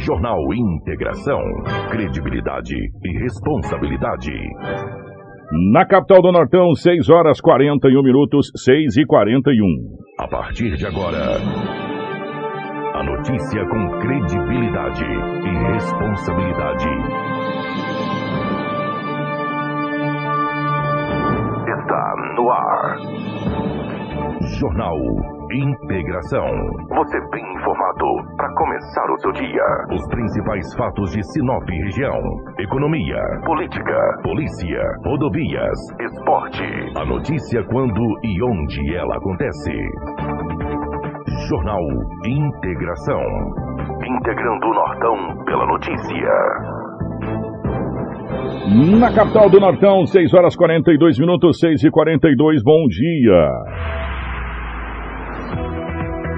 Jornal Integração. Credibilidade e responsabilidade. Na capital do Nortão, 6 horas 41 minutos, 6 e 41. A partir de agora, a notícia com credibilidade e responsabilidade. Está no ar. Jornal Integração. Você bem informado para começar o seu dia. Os principais fatos de Sinop região: economia, política, polícia, rodovias, esporte. A notícia quando e onde ela acontece. Jornal Integração. Integrando o Nortão pela notícia. Na capital do Nortão, 6 horas 42 minutos, 6 e 42. Bom dia.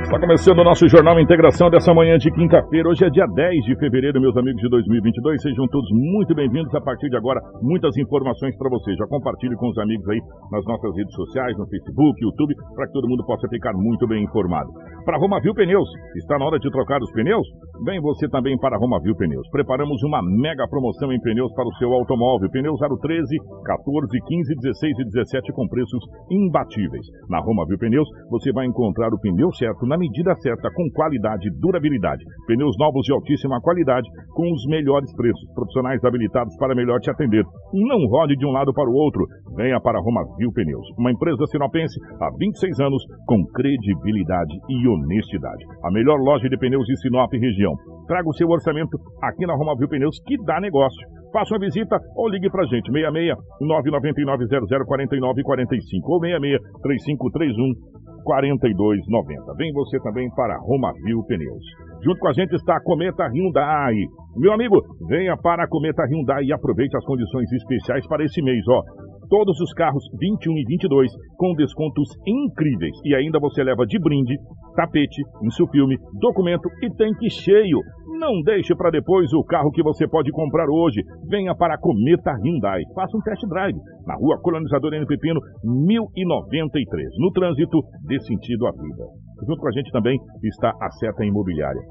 Está começando o nosso Jornal Integração dessa manhã de quinta-feira. Hoje é dia 10 de fevereiro, meus amigos de 2022. Sejam todos muito bem-vindos. A partir de agora, muitas informações para você. Já compartilhe com os amigos aí nas nossas redes sociais, no Facebook, YouTube, para que todo mundo possa ficar muito bem informado. Para Roma Viu Pneus, está na hora de trocar os pneus? Vem você também para Roma Viu Pneus. Preparamos uma mega promoção em pneus para o seu automóvel. Pneus aro 13, 14, 15, 16 e 17 com preços imbatíveis. Na Roma Viu Pneus, você vai encontrar o pneu certo na medida certa, com qualidade e durabilidade. Pneus novos de altíssima qualidade, com os melhores preços. Profissionais habilitados para melhor te atender. Não rode de um lado para o outro. Venha para Roma Viu Pneus. Uma empresa sinopense há 26 anos, com credibilidade e honestidade. A melhor loja de pneus de Sinop região. Traga o seu orçamento aqui na Roma Viu Pneus, que dá negócio. Faça uma visita ou ligue pra gente, 66 999 0049 45 ou 66 3531 4290. Vem você também para Romavil Pneus. Junto com a gente está a Cometa Hyundai. Meu amigo, venha para a Cometa Hyundai e aproveite as condições especiais para esse mês, ó. Todos os carros 21 e 22 com descontos incríveis. E ainda você leva de brinde tapete, insufilme, documento e tanque cheio. Não deixe para depois o carro que você pode comprar hoje. Venha para a Cometa Hyundai. Faça um test drive na rua Colonizador N. Pepino, 1093. No trânsito, dê sentido à vida. Junto com a gente também está a Seta Imobiliária.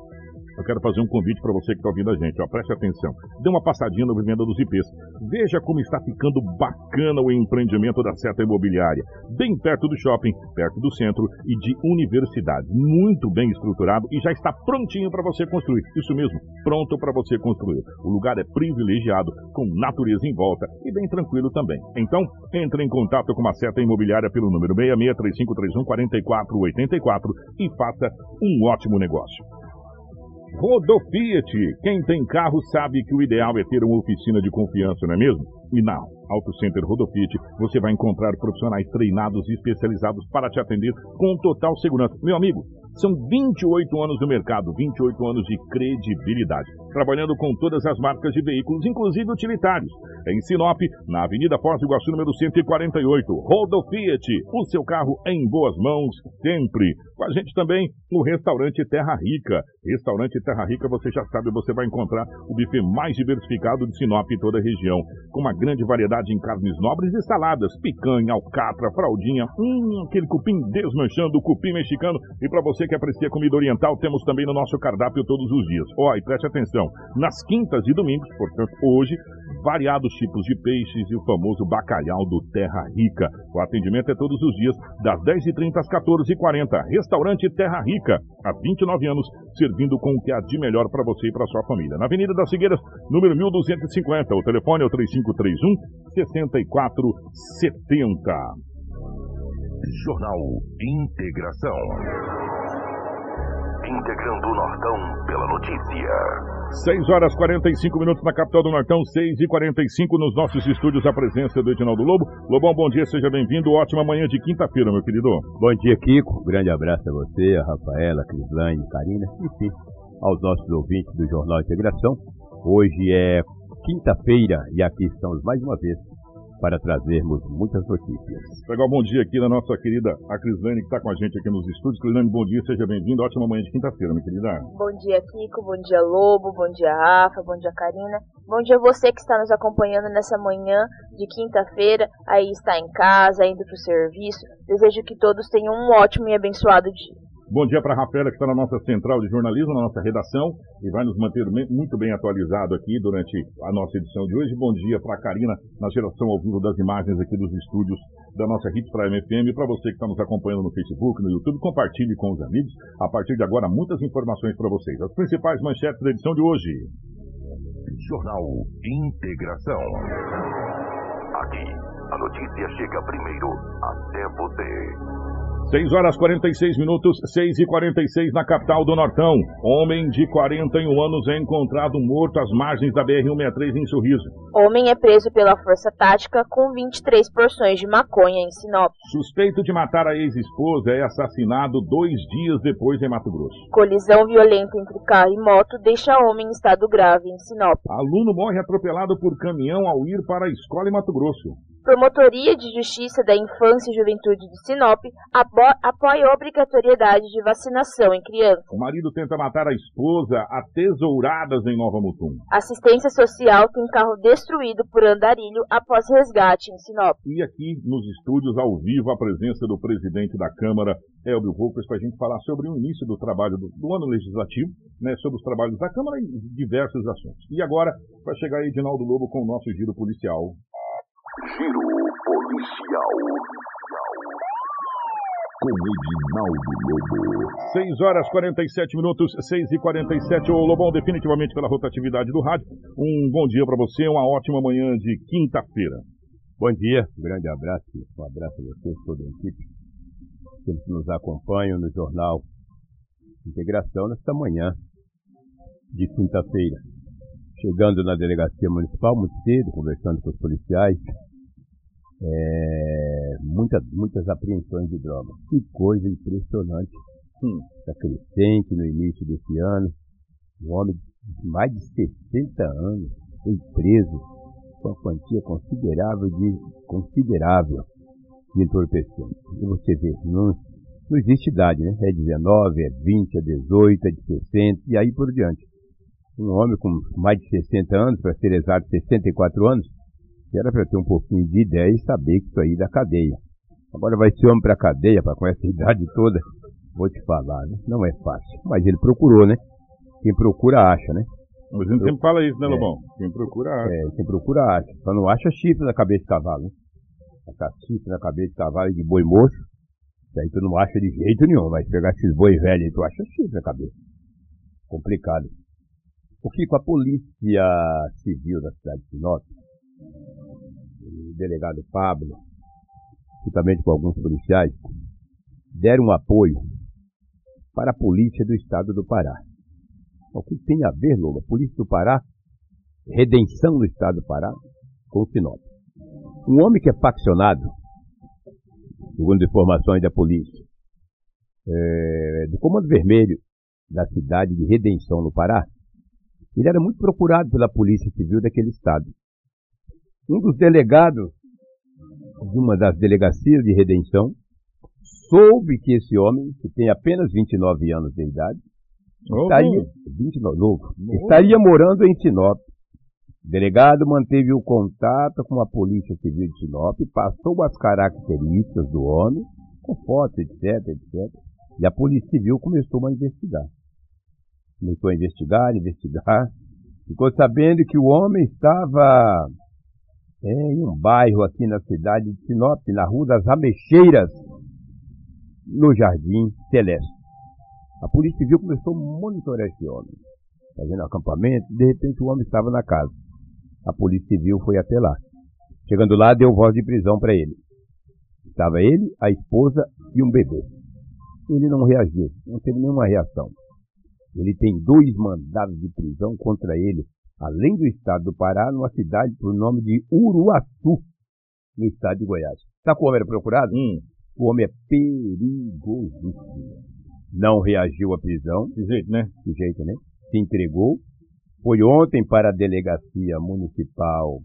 Eu quero fazer um convite para você que está ouvindo a gente. Ó, preste atenção. Dê uma passadinha no Vivenda dos IPs. Veja como está ficando bacana o empreendimento da Seta Imobiliária. Bem perto do shopping, perto do centro e de universidade. Muito bem estruturado e já está prontinho para você construir. Isso mesmo, pronto para você construir. O lugar é privilegiado, com natureza em volta e bem tranquilo também. Então, entre em contato com a Seta Imobiliária pelo número 663531 4484 e faça um ótimo negócio. Rodofiat. Quem tem carro sabe que o ideal é ter uma oficina de confiança, não é mesmo? E na Auto Center Rodofiat você vai encontrar profissionais treinados e especializados para te atender com total segurança. Meu amigo, são 28 anos no mercado, 28 anos de credibilidade, trabalhando com todas as marcas de veículos, inclusive utilitários. Em Sinop, na Avenida Foz do Iguaçu, número 148, Rodo Fiat, o seu carro em boas mãos, sempre. Com a gente também o restaurante Terra Rica. Restaurante Terra Rica, você já sabe, você vai encontrar o buffet mais diversificado de Sinop e toda a região, com uma grande variedade em carnes nobres e saladas, picanha, alcatra, fraldinha, hum, aquele cupim desmanchando, cupim mexicano, e para você você que aprecia comida oriental, temos também no nosso cardápio todos os dias. Ó, oh, e preste atenção, nas quintas e domingos, portanto, hoje, variados tipos de peixes e o famoso bacalhau do Terra Rica. O atendimento é todos os dias, das 10h30 às 14h40. Restaurante Terra Rica, há 29 anos, servindo com o que há de melhor para você e para sua família. Na Avenida das Figueiras, número 1250. O telefone é o 3531 6470. Jornal Integração integrando o Nortão pela notícia. 6 horas 45 minutos na capital do Nortão, 6 e 45 nos nossos estúdios, a presença do Edinaldo Lobo. Lobão, bom dia, seja bem-vindo. Ótima manhã de quinta-feira, meu querido. Bom dia, Kiko. Grande abraço a você, a Rafaela, a Crislane, Karina, enfim, aos nossos ouvintes do Jornal Integração. Hoje é quinta-feira e aqui estamos mais uma vez para trazermos muitas notícias. Legal, bom dia aqui na nossa querida a Crislane, que está com a gente aqui nos estúdios. Crislane, bom dia, seja bem-vindo. Ótima manhã de quinta-feira, minha querida. Bom dia, Kiko. Bom dia, Lobo. Bom dia, Rafa. Bom dia, Karina. Bom dia você que está nos acompanhando nessa manhã de quinta-feira. Aí está em casa, indo para o serviço. Desejo que todos tenham um ótimo e abençoado dia. Bom dia para a Rafaela, que está na nossa central de jornalismo, na nossa redação, e vai nos manter muito bem atualizado aqui durante a nossa edição de hoje. Bom dia para a Karina, na geração ao vivo das imagens aqui dos estúdios da nossa Hits Prime FM. E para você que está nos acompanhando no Facebook, no YouTube, compartilhe com os amigos. A partir de agora, muitas informações para vocês. As principais manchetes da edição de hoje. Jornal Integração. Aqui, a notícia chega primeiro até você. 6 horas 46 minutos, 6 e 46 na capital do Nortão. Homem de 41 anos é encontrado morto às margens da BR-163 em Sorriso. Homem é preso pela Força Tática com 23 porções de maconha em Sinop. Suspeito de matar a ex-esposa é assassinado dois dias depois em Mato Grosso. Colisão violenta entre carro e moto deixa homem em estado grave em Sinop. Aluno morre atropelado por caminhão ao ir para a escola em Mato Grosso. Promotoria de Justiça da Infância e Juventude de Sinop apoia a obrigatoriedade de vacinação em crianças. O marido tenta matar a esposa a tesouradas em Nova Mutum. Assistência Social tem carro destruído por andarilho após resgate em Sinop. E aqui nos estúdios, ao vivo, a presença do presidente da Câmara, Elbio Volkers, para a gente falar sobre o início do trabalho do, do ano legislativo, né, sobre os trabalhos da Câmara e diversos assuntos. E agora vai chegar Edinaldo Lobo com o nosso giro policial Giro Policial. Com Edinaldo Lobo. 6 horas 47 minutos, 6 e 47 Ô Lobão, definitivamente pela rotatividade do rádio. Um bom dia para você, uma ótima manhã de quinta-feira. Bom dia, um grande abraço, um abraço a vocês, toda a equipe. Sempre nos acompanham no Jornal Integração nesta manhã de quinta-feira chegando na delegacia municipal muito cedo, conversando com os policiais, é, muitas, muitas apreensões de droga. Que coisa impressionante. Está crescente no início desse ano. Um homem de mais de 60 anos foi preso com uma quantia considerável de considerável de entorpecente. E você vê, não, não existe idade, né? É 19, é 20, é 18, é de 60 e aí por diante um homem com mais de 60 anos, para ser exato 64 anos, era para ter um pouquinho de ideia e saber que isso aí da cadeia. Agora vai ser homem para cadeia, para com essa idade toda, vou te falar, né? não é fácil. Mas ele procurou, né? Quem procura acha, né? Mas a gente sempre fala isso, né, é. Lobão? É. Quem procura acha. É, quem procura acha. Só não acha chifre na cabeça de cavalo, né? Essa chifre na cabeça de cavalo e de boi moço, isso aí tu não acha de jeito nenhum. Vai pegar esses boi velhos e tu acha chifre na cabeça. Complicado. O com a Polícia Civil da cidade de Sinop, o delegado Pablo, juntamente com alguns policiais, deram um apoio para a polícia do estado do Pará. O que tem a ver, Lola? A polícia do Pará, redenção do estado do Pará, com Sinop. Um homem que é faccionado, segundo informações da polícia, é, do Comando Vermelho da cidade de Redenção, no Pará, ele era muito procurado pela Polícia Civil daquele estado. Um dos delegados de uma das delegacias de redenção soube que esse homem, que tem apenas 29 anos de idade, estaria, 29, novo, estaria morando em Sinop. O delegado manteve o contato com a Polícia Civil de Sinop, passou as características do homem, com fotos, etc, etc. E a Polícia Civil começou a investigar começou a investigar, investigar, ficou sabendo que o homem estava é, em um bairro aqui na cidade de Sinop, na Rua das Ameixeiras, no Jardim Celeste. A Polícia Civil começou a monitorar esse homem, fazendo acampamento, de repente o homem estava na casa. A Polícia Civil foi até lá. Chegando lá, deu voz de prisão para ele. Estava ele, a esposa e um bebê. Ele não reagiu, não teve nenhuma reação. Ele tem dois mandados de prisão contra ele, além do estado do Pará, numa cidade por nome de Uruaçu, no estado de Goiás. Sabe como era procurado? Hum. O homem é perigosíssimo. Não reagiu à prisão. De jeito, né? De jeito, né? Se entregou. Foi ontem para a Delegacia Municipal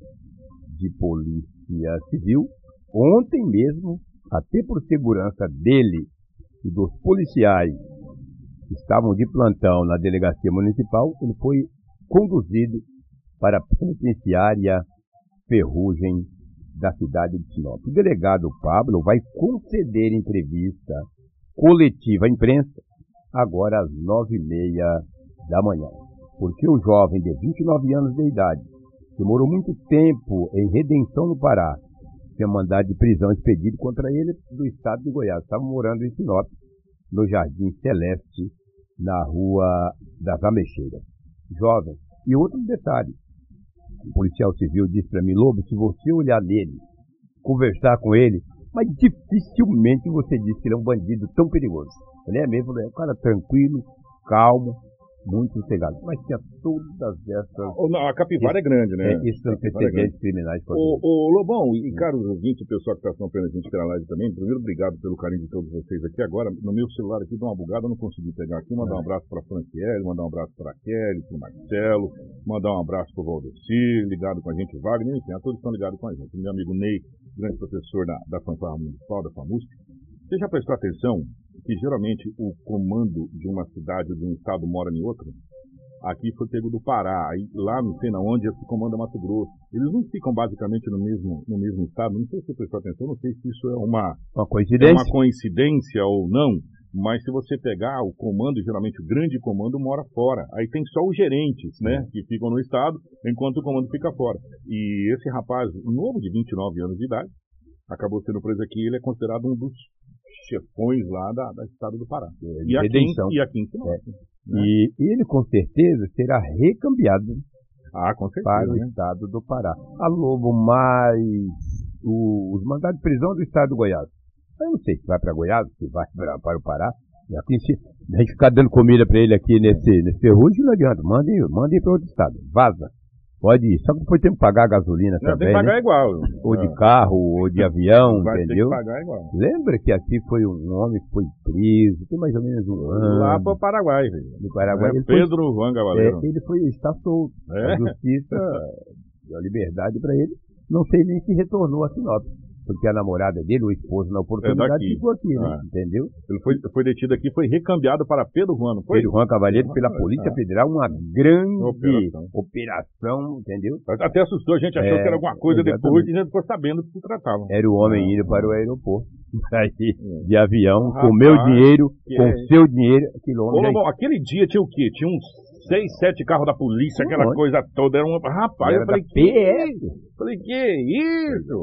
de Polícia Civil. Ontem mesmo, até por segurança dele e dos policiais estavam de plantão na delegacia municipal, ele foi conduzido para a penitenciária Ferrugem da cidade de Sinop. O delegado Pablo vai conceder entrevista coletiva à imprensa agora às nove e meia da manhã. Porque o jovem de 29 anos de idade, que morou muito tempo em Redenção no Pará, tinha mandado de prisão expedido contra ele do estado de Goiás. Estava morando em Sinop, no Jardim Celeste, na rua das Ameixeiras. Jovem. E outro detalhe. O policial civil disse para mim, Lobo, se você olhar nele, conversar com ele, mas dificilmente você diz que ele é um bandido tão perigoso. Ele é mesmo, é um cara tranquilo, calmo, muito sossegado. Mas tinha todas essas. a capivara é grande, né? É, esses antecedentes é criminais. O, o Lobão e caros ouvintes, o pessoal que está acompanhando a gente pela live também, primeiro, obrigado pelo carinho de todos vocês aqui. Agora, no meu celular aqui, deu uma bugada, eu não consegui pegar aqui. Mandar um abraço para a Franciele, mandar um abraço para a Kelly, para o Marcelo, mandar um abraço para o Valdeci, ligado com a gente, Wagner, enfim, a todos estão ligados com a gente. Meu amigo Ney, grande professor da, da Fanfarra Municipal, da FAMUSC. Você já prestou atenção que geralmente o comando de uma cidade ou de um estado mora em outro? Aqui foi pego do Pará, aí lá não sei na onde se comanda Mato Grosso. Eles não ficam basicamente no mesmo, no mesmo estado. Não sei se você prestou atenção, não sei se isso é uma, uma coincidência. É uma coincidência ou não. Mas se você pegar o comando, geralmente o grande comando mora fora. Aí tem só os gerentes, né, que ficam no estado, enquanto o comando fica fora. E esse rapaz, novo de 29 anos de idade, acabou sendo preso aqui. Ele é considerado um dos chefões lá da, da estado do Pará. É, e, aqui, e aqui em Sinop. Né? E ele com certeza será recambiado ah, com certeza, para o né? estado do Pará. A Lobo, mais os mandados de prisão do estado do Goiás. Eu não sei se vai para Goiás, se vai pra, para o Pará. Aqui, se a gente ficar dando comida para ele aqui nesse, nesse ferrugem, não adianta. Mandem, mandem para outro estado. Vaza. Pode ir. Só que depois tem que pagar a gasolina não, também. Tem que pagar né? igual. Ou de carro, ou de avião, Vai entendeu? Ter que pagar igual. Lembra que aqui foi um homem que foi preso, tem mais ou menos um ano. Lá para o Paraguai, velho. No Paraguai. É, Pedro Juan Gavaleiro. É, ele foi, está solto. É? A justiça deu a liberdade para ele. Não sei nem se retornou a Sinop porque a namorada dele, o esposo, na oportunidade, é ficou aqui, né? Ah. Entendeu? Ele foi, foi detido aqui, foi recambiado para Pedro Juan, não foi? Pedro Juan Cavalheiro pela Polícia ah. Federal, uma grande operação. operação. entendeu? Até assustou, a gente achou é, que era alguma coisa exatamente. depois e a gente ficou sabendo que se tratava. Era o homem ah. indo para o aeroporto, aí, de avião, Rapaz, com meu dinheiro, com é... seu dinheiro. Ô, aí... aquele dia tinha o quê? Tinha uns seis, sete carros da polícia, aquela coisa toda. Era um. Rapaz, era eu falei, que PL. Falei, que isso?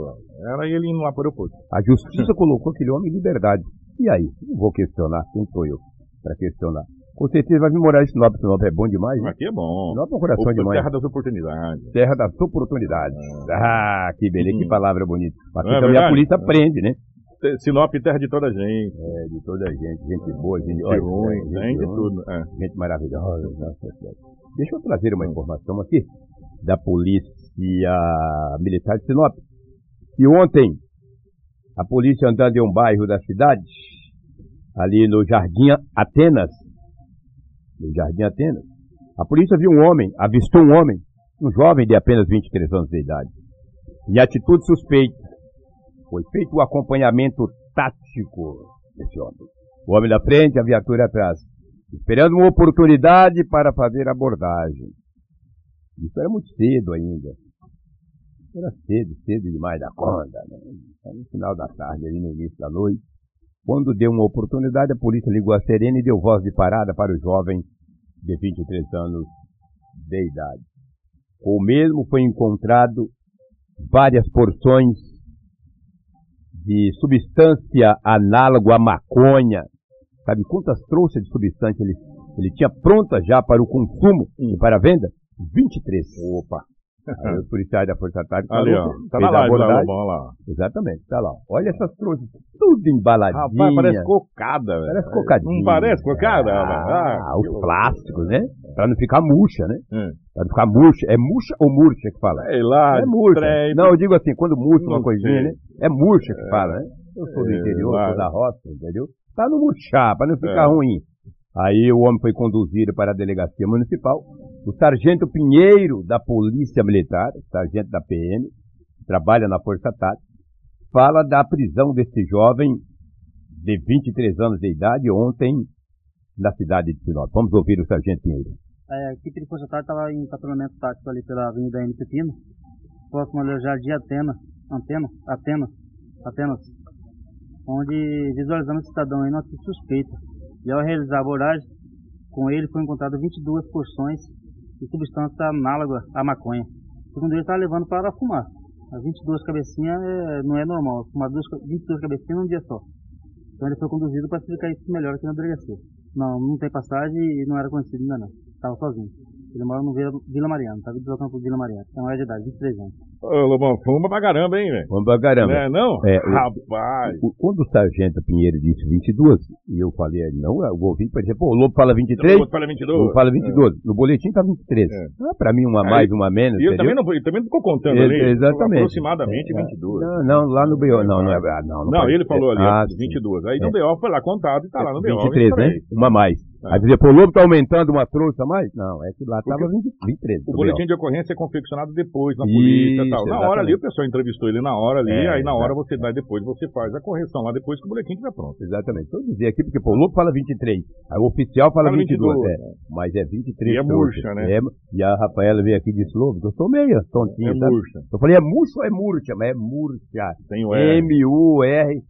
Era ele indo lá para o aeroporto. A justiça colocou aquele homem em liberdade. E aí? Não vou questionar, quem sou eu para questionar? Com certeza vai vir morar em Sinop. Sinop é bom demais. Né? Aqui é bom. Sinop é um coração demais. Terra das oportunidades. Terra das oportunidades. Ah, que beleza, hum. que palavra bonita. Aqui é também a polícia aprende, né? Sinop, terra de toda a gente. É, de toda a gente. Gente boa, gente, gente ruim, gente, gente de tudo. É. Gente maravilhosa. Deixa eu trazer uma informação aqui da polícia militar de Sinop. E ontem, a polícia andando em um bairro da cidade, ali no Jardim Atenas, no Jardim Atenas, a polícia viu um homem, avistou um homem, um jovem de apenas 23 anos de idade, em atitude suspeita. Foi feito o acompanhamento tático desse homem. O homem na frente, a viatura atrás, esperando uma oportunidade para fazer abordagem. Isso era muito cedo ainda. Era cedo, cedo demais da conta. Né? No final da tarde, ali no início da noite. Quando deu uma oportunidade, a polícia ligou a serena e deu voz de parada para o jovem de 23 anos de idade. O mesmo foi encontrado várias porções de substância análogo à maconha. Sabe quantas trouxas de substância ele, ele tinha prontas já para o consumo e para a venda? 23. Opa! Aí os policiais da Força Tática Ali, ó. Tá na live, lá, lá. Exatamente, tá lá. Olha essas trouxas, tudo embaladinha. Rapaz, parece cocada, velho. Parece cocadinha. Não parece cocada? Ah, ah os plásticos, né? Pra não ficar murcha, né? Hum. Pra não ficar murcha. É murcha ou murcha que fala? É lá. É murcha. Trem, não, eu digo assim, quando murcha uma coisinha, sei. né? É murcha que fala, né? Eu sou do é, interior, sou da roça, entendeu? Pra não murchar, pra não ficar é. ruim. Aí o homem foi conduzido para a delegacia municipal. O sargento Pinheiro, da Polícia Militar, sargento da PM, trabalha na Força Tática, fala da prisão desse jovem de 23 anos de idade ontem na cidade de Sinop. Vamos ouvir o sargento Pinheiro. É, a equipe de Força Tática estava em patrulhamento tático ali pela Avenida N. Pepino, próximo ao Jardim Atena, Antena, Atenas, Atenas, onde visualizamos o cidadão aí, nossa suspeita E ao realizar a abordagem, com ele foi encontrado 22 porções de substância análoga à maconha. Segundo ele, estava levando para fumar. As 22 cabecinhas é, não é normal, fumar 22 cabecinhas num dia só. Então ele foi conduzido para explicar isso melhor aqui na delegacia. Não, não tem passagem e não era conhecido ainda não. Estava sozinho. Ele mora no Vila, Mariana, tá deslocando pro Vila Mariana. Tem uma de idade, 23 anos. Ô, Lobão, fuma pra caramba, hein, velho? Fuma pra caramba. Não é, não? É, Rapaz. O, quando o Sargento Pinheiro disse 22, e eu falei, não, o ouvinte pode dizer, pô, o Lobo fala 23, O outro fala 22. o Lobo fala 22. No boletim tá 23. É. Ah, pra mim, uma Aí- mais, uma menos, E ele entendeu? também, não, ele também não ficou contando Ex- ali. exatamente. Aproximadamente É. 22. Não, não, lá no BO, não, não é, ah, não. Não, pode ele falou ali, ah, ó, 22. Aí É. no BO foi lá contado e tá lá no BO. 23, né? 23. Uma mais. É. Aí dizer, pô, o Lobo tá aumentando uma trouxa a mais? Não, é que lá tava 20, 23. O boletim BO. de ocorrência é confeccionado depois, na polícia tal. Na hora ali, exatamente. o pessoal entrevistou ele na hora ali, É, aí na hora você dá depois, você faz a correção lá depois que o boletim estiver pronto. Exatamente. Então dizer aqui, porque pô, o Lobo fala 23, aí o oficial fala Fala 22, 22, é. Mas é 23 E é murcha, né? É, e a Rafaela veio aqui e disse, Lobo, que eu sou meio tontinho, É murcha. Eu falei, é murcha ou é murcha? Mas é murcha. Tem o R.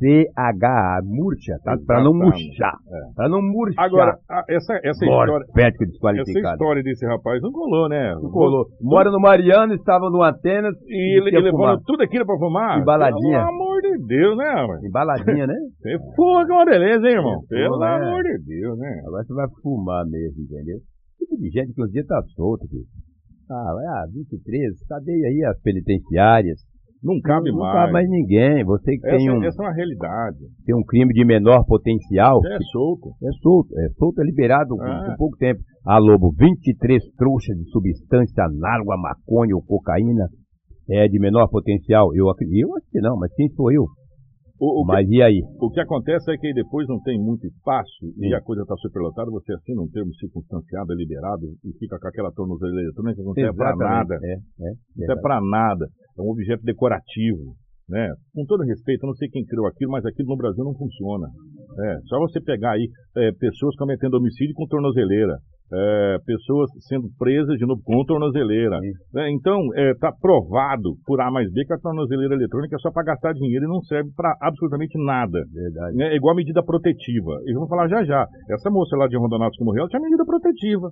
M-U-R-C-H-A. Murcha, tá? Pra não murchar. É. Pra não murchar. Agora, a- essa, essa história. Morfético Essa história desse rapaz não colou, né? Não colou. Mora no Mariano, estava no Atenas E ele, ele levando tudo aquilo pra fumar? E baladinha. Pelo amor de Deus, né, mano? Embaladinha, né? Você fuma que é uma beleza, hein, irmão? É, Pelo né? amor de Deus, né? Agora você vai fumar mesmo, entendeu? Tipo de gente que um dia tá solto, filho. Ah, vai, ah, 23, cadeia aí as penitenciárias. Não cabe não mais. cabe mais ninguém. Você que Essa, tem, um, essa é uma realidade. tem um crime de menor potencial, É solto. é solto. É solto, é liberado com, Ah. com pouco tempo. Ah, Lobo, 23 trouxas de substância análoga a maconha ou cocaína é de menor potencial. Eu, eu acho que não, mas quem sou eu? O, o, Mas e aí? que, o que acontece é que depois não tem muito espaço e Sim. a coisa está superlotada, você assina um termo circunstanciado, é liberado e fica com aquela tornozeleira eletrônica que não serve para nada. É, é. Não serve para nada. É um objeto decorativo. Né? Com todo respeito, eu não sei quem criou aquilo, mas aquilo no Brasil não funciona. É, só você pegar aí é, pessoas cometendo homicídio com tornozeleira. É, pessoas sendo presas de novo com tornozeleira. né? então, está provado por A mais B que a tornozeleira eletrônica é só para gastar dinheiro e não serve para absolutamente nada. Verdade. né? É igual a medida protetiva. Eu vou falar já já. Essa moça lá de Rondonautas que morreu, ela tinha medida protetiva.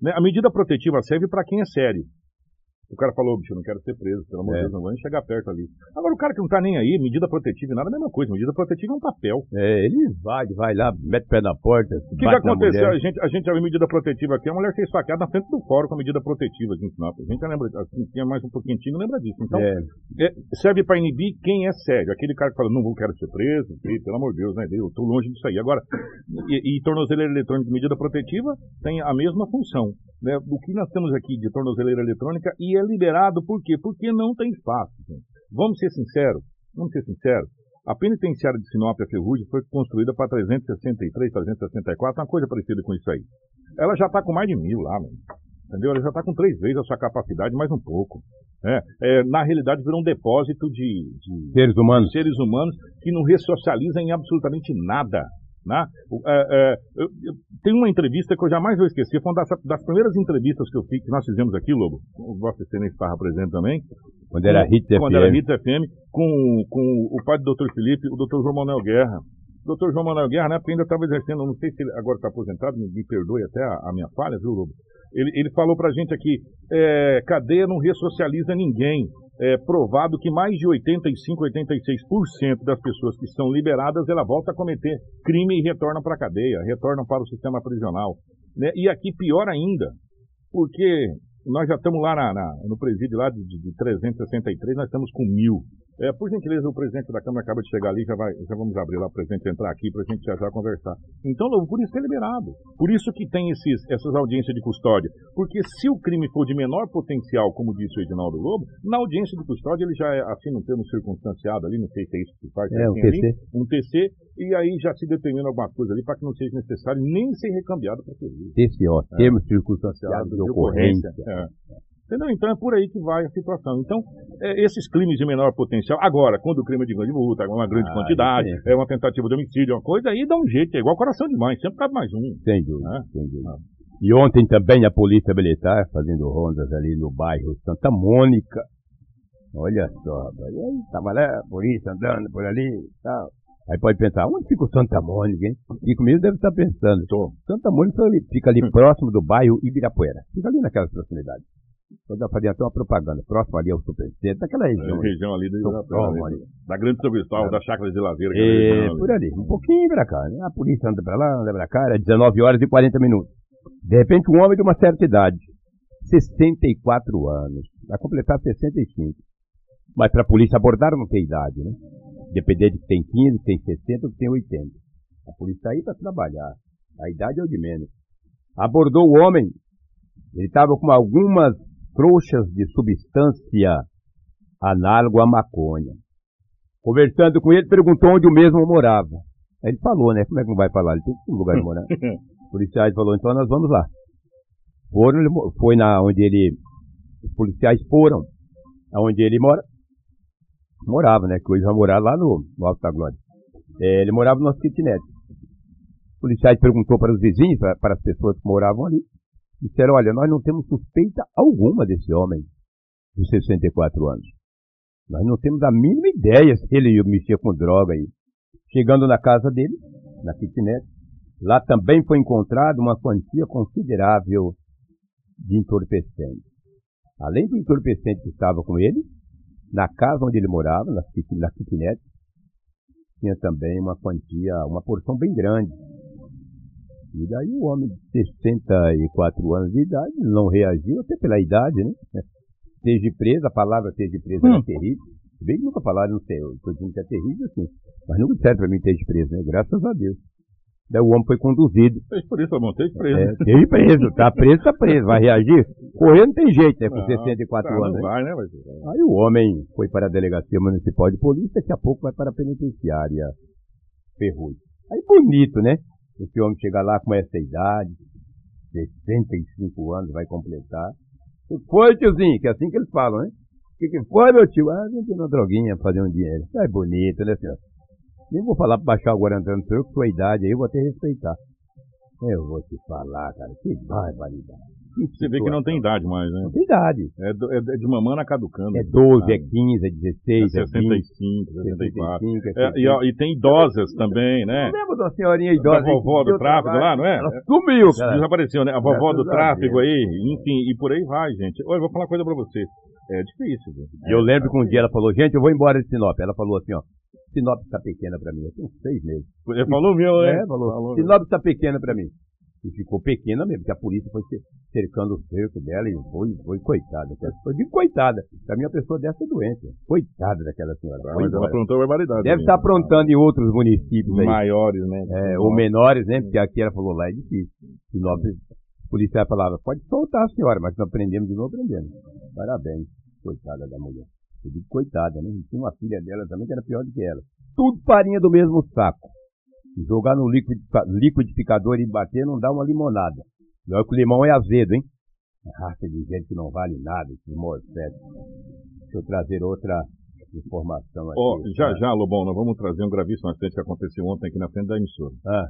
né? A medida protetiva serve para quem é sério. O cara falou, bicho, eu não quero ser preso, pelo amor de É. Deus, não vou nem chegar perto ali. Agora, o cara que não tá nem aí, medida protetiva e nada, é a mesma coisa. Medida protetiva é um papel. É, ele vai, vai lá, mete o pé na porta. O que, aconteceu? A gente, a gente já viu medida protetiva aqui, a mulher foi esfaqueada na frente do fórum com a medida protetiva aqui em Sinop. A gente já lembra, assim, tinha mais um pouquinho antigo, lembra disso. Então, É, é, serve para inibir quem é sério. Aquele cara que fala, não vou, quero ser preso, e, pelo amor de Deus, né? Eu tô longe disso aí. Agora, e, e tornozeleira eletrônica medida protetiva tem a mesma função. Né? O que nós temos aqui de tornozeleira eletrônica e é liberado por quê? Porque não tem espaço. gente. Vamos ser sinceros, vamos ser sinceros. A penitenciária de Sinop, a Ferrugem, foi construída para 363, 364, uma coisa parecida com isso aí. Ela já está com mais de mil lá, mano. Entendeu? Ela já está com três vezes a sua capacidade, mais um pouco. né? É, na realidade, virou um depósito de, de seres humanos. seres humanos que não ressocializam em absolutamente nada. Né? É, é, eu- eu- tem uma entrevista que eu jamais vou esquecer, foi uma das, das primeiras entrevistas que, eu fiz, que nós fizemos aqui, Lobo. O Vossa Excelência estava presente também. Quando era Hits Quando FM. era Hits FM, com, com o pai do Dr. Felipe, o Dr. João Manuel Guerra. O Dr. João Manuel Guerra, na época, ainda estava exercendo, não sei se ele agora está aposentado, me, me perdoe até a, a minha falha, viu, Lobo? Ele, ele falou pra gente aqui, é, cadeia não ressocializa ninguém. É provado que mais de 85, 86% das pessoas que são liberadas, ela volta a cometer crime e retorna para a cadeia, retornam para o sistema prisional. né? E aqui pior ainda, porque nós já estamos lá na- na- no presídio lá de, de 363, nós estamos com mil. É, por gentileza, o presidente da Câmara acaba de chegar ali, já, vai, já vamos abrir lá para o presidente entrar aqui para a gente já, já conversar. Então, Lobo, por isso que é liberado. Por isso que tem esses, essas audiências de custódia. Porque se o crime for de menor potencial, como disse o Edinaldo Lobo, na audiência de custódia ele já é, assina um termo circunstanciado ali, não sei se é isso que se faz. É, um tem ali, TC. um TC, e aí já se determina alguma coisa ali para que não seja necessário nem ser recambiado para serviço TCO, termo circunstanciado de ocorrência. é. Entendeu? Então é por aí que vai a situação. Então, é, esses crimes de menor potencial, agora, quando o crime é de grande multa, uma grande Ah, quantidade, é uma tentativa de homicídio, uma coisa, aí dá um jeito, é igual coração de mãe, sempre cabe mais um. Sem dúvida, É. sem dúvida. E ontem também a Polícia Militar fazendo rondas ali no bairro Santa Mônica. Olha só, rapaz. E aí, tava lá, a polícia andando por ali e tal. Aí pode pensar, onde fica o Santa Mônica, hein? E comigo deve estar pensando. Tô. Santa Mônica fica ali próximo do bairro Ibirapuera. Fica ali naquela proximidade. Então dá fazer até uma propaganda. Próximo ali ao Supercentro, daquela região. É, região ali do né? ali. Da Grande São Cristóvão, da Chácara de Laveira. é É, ali. por ali, um pouquinho pra cá, né? A polícia anda pra lá, anda pra cá, era 19 horas e 40 minutos. De repente, um homem de uma certa idade, 64 anos, vai completar 65. Mas pra polícia abordar não tem idade, né? Depender de quem tem 15, tem 60 ou tem 80. A polícia tá aí pra trabalhar. A idade é o de menos. Abordou o homem, ele estava com algumas trouxas de substância análogo à maconha. Conversando com ele, perguntou onde o mesmo morava. Aí ele falou, né? Como é que não vai falar? Ele tem um lugar de morar. Os policiais falou, então nós vamos lá. Foram, foi na onde ele, os policiais foram, aonde ele mora, morava, né? Que hoje vai morar lá no, no Alto da Glória. É, ele morava no nosso kitnet. Os policiais perguntou para os vizinhos, para, para as pessoas que moravam ali, disseram, olha, nós não temos suspeita alguma desse homem de 64 anos. Nós não temos a mínima ideia se ele mexia com droga aí. Chegando na casa dele, na kitnet, lá também foi encontrada uma quantia considerável de entorpecente. Além do entorpecente que estava com ele, na casa onde ele morava, na, na kitnet, tinha também uma quantia, uma porção bem grande. E daí o homem de 64 anos de idade não reagiu, até pela idade, né? Esteja preso, a palavra esteja preso Hum. é terrível. Se bem que nunca falaram, não sei, eu tô dizendo que é terrível assim. Mas nunca serve para mim esteja preso, né? Graças a Deus. Daí o homem foi conduzido. Fez por isso, bom, fez preso. É, preso, tá preso, tá preso. Vai reagir? Correr não tem jeito, né? Com Não, 64 tá, anos. Não né? vai, né? Aí o homem foi para a delegacia municipal de polícia, daqui a pouco vai para a penitenciária Ferrugem. Aí bonito, né? Esse homem chega lá com essa idade, 65 anos, vai completar. Que foi, tiozinho? Que é assim que eles falam, né? O que, que foi, meu tio? Ah, aqui uma droguinha fazer um dinheiro. É bonito, né, senhor? Nem vou falar pra baixar o Guarantã no senhor, com sua idade aí, eu vou até respeitar. Eu vou te falar, cara, que barbaridade. Você vê que não tem idade mais, né? Não tem idade. É, do- é de mamana caducando. É 12, Ah, é 15, é 16, é 20. 65, 64. 65, É, e, ó, e tem idosas também, né? Eu lembro uma senhorinha idosa. Da vovó do trabalho. lá, não é? Ela sumiu, cara. Desapareceu, né? A vovó do a tráfego aí, enfim, e por aí vai, gente. Olha, eu vou falar uma coisa pra você. É difícil, viu? Eu lembro que um dia ela falou, gente, eu vou embora de Sinop. Ela falou assim, ó, Sinop está pequena pra mim. Eu tenho seis meses. Ele falou meu, né? É, falou, Falou. Sinop está pequena pra mim. E ficou pequena mesmo, porque a polícia foi cer- cercando o cerco dela e foi, foi coitada. Foi de coitada. Pra mim, uma pessoa dessa é doente. Coitada daquela senhora. Ah, Mas ela aprontou barbaridade. Deve né? estar aprontando em outros municípios aí. Maiores, né? É, ou menores, né? Porque aqui ela falou lá é difícil. Sinop, o policial falava, pode soltar a senhora, mas nós prendemos de novo, prendemos. Parabéns, coitada da mulher. Eu digo coitada, né? Tinha uma filha dela também que era pior do que ela. Tudo farinha do mesmo saco. Jogar no liquidifica- liquidificador e bater não dá uma limonada. Não que o limão é azedo, hein? Raça de gente que não vale nada, esse morcete. Deixa eu trazer outra informação aqui. Ó, já, Ah, já, Lobão, nós vamos trazer um gravíssimo acidente que aconteceu ontem aqui na frente da emissora. Ah,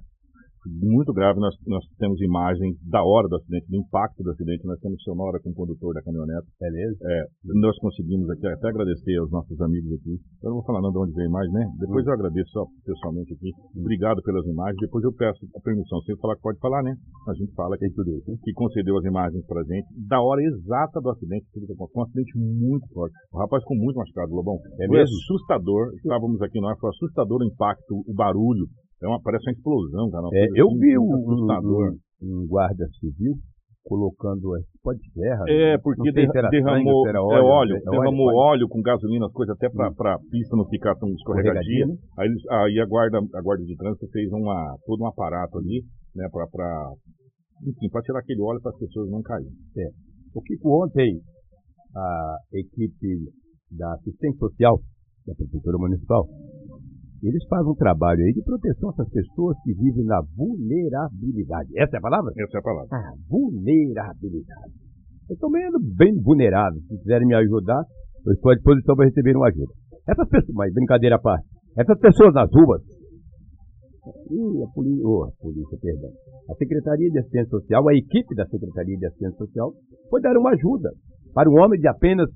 Muito grave, nós, nós temos imagens da hora do acidente, do impacto do acidente, nós temos sonora com o condutor da caminhonete. beleza? É, nós conseguimos aqui, até agradecer aos nossos amigos aqui. Eu não vou falar não de onde veio a imagem, né? Depois eu agradeço só pessoalmente aqui. Obrigado pelas imagens. Depois eu peço a permissão. Você falar que pode falar, né? A gente fala que é tudo isso. Que concedeu as imagens pra gente da hora exata do acidente. Foi um acidente muito forte. O rapaz ficou muito machucado, Lobão. É foi mesmo? assustador. Estávamos aqui nós, foi assustador o impacto, o barulho. É uma, parece uma explosão, cara. Uma É, eu assim, vi um, um- um guarda civil colocando esse pó de ferro. É, né? porque derramou sangue, se era é óleo, óleo, é derramou óleo, óleo, com gasolina, as coisas até pra, Hum. pra pista não ficar tão escorregadia. Aí, eles- aí a guarda, a guarda de trânsito fez uma, todo um aparato ali, né, pra enfim, pra tirar aquele óleo para as pessoas não caírem. O que ontem a equipe da assistência social da prefeitura municipal eles fazem um trabalho aí de proteção a essas pessoas que vivem na vulnerabilidade. Essa é a palavra? Essa é a palavra. Ah, vulnerabilidade. Eu estou meio bem vulnerável. Se quiserem me ajudar, eu estou à disposição para receber uma ajuda. Essas pessoas, mas brincadeira à parte, essas pessoas nas ruas, Ih, a polícia, oh, a polícia, perdão. A Secretaria de Assistência Social, a equipe da Secretaria de Assistência Social, foi dar uma ajuda para um homem de apenas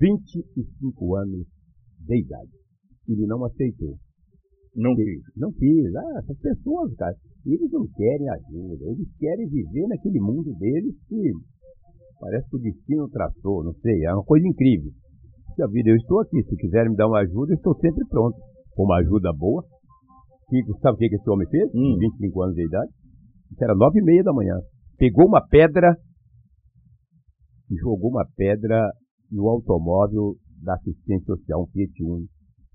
25 anos de idade. Ele não aceitou. Não quis. Não quis. Ah, essas pessoas, cara, eles não querem ajuda. Eles querem viver naquele mundo deles que parece que o destino traçou, não sei. É uma coisa incrível. Puxa vida, eu estou aqui. Se quiserem me dar uma ajuda, eu estou sempre pronto. Com uma ajuda boa. sabe o que esse homem fez? Hum. 25 anos de idade. Isso era nove e meia da manhã. Pegou uma pedra e jogou uma pedra no automóvel da assistência social, um Fiat Uno.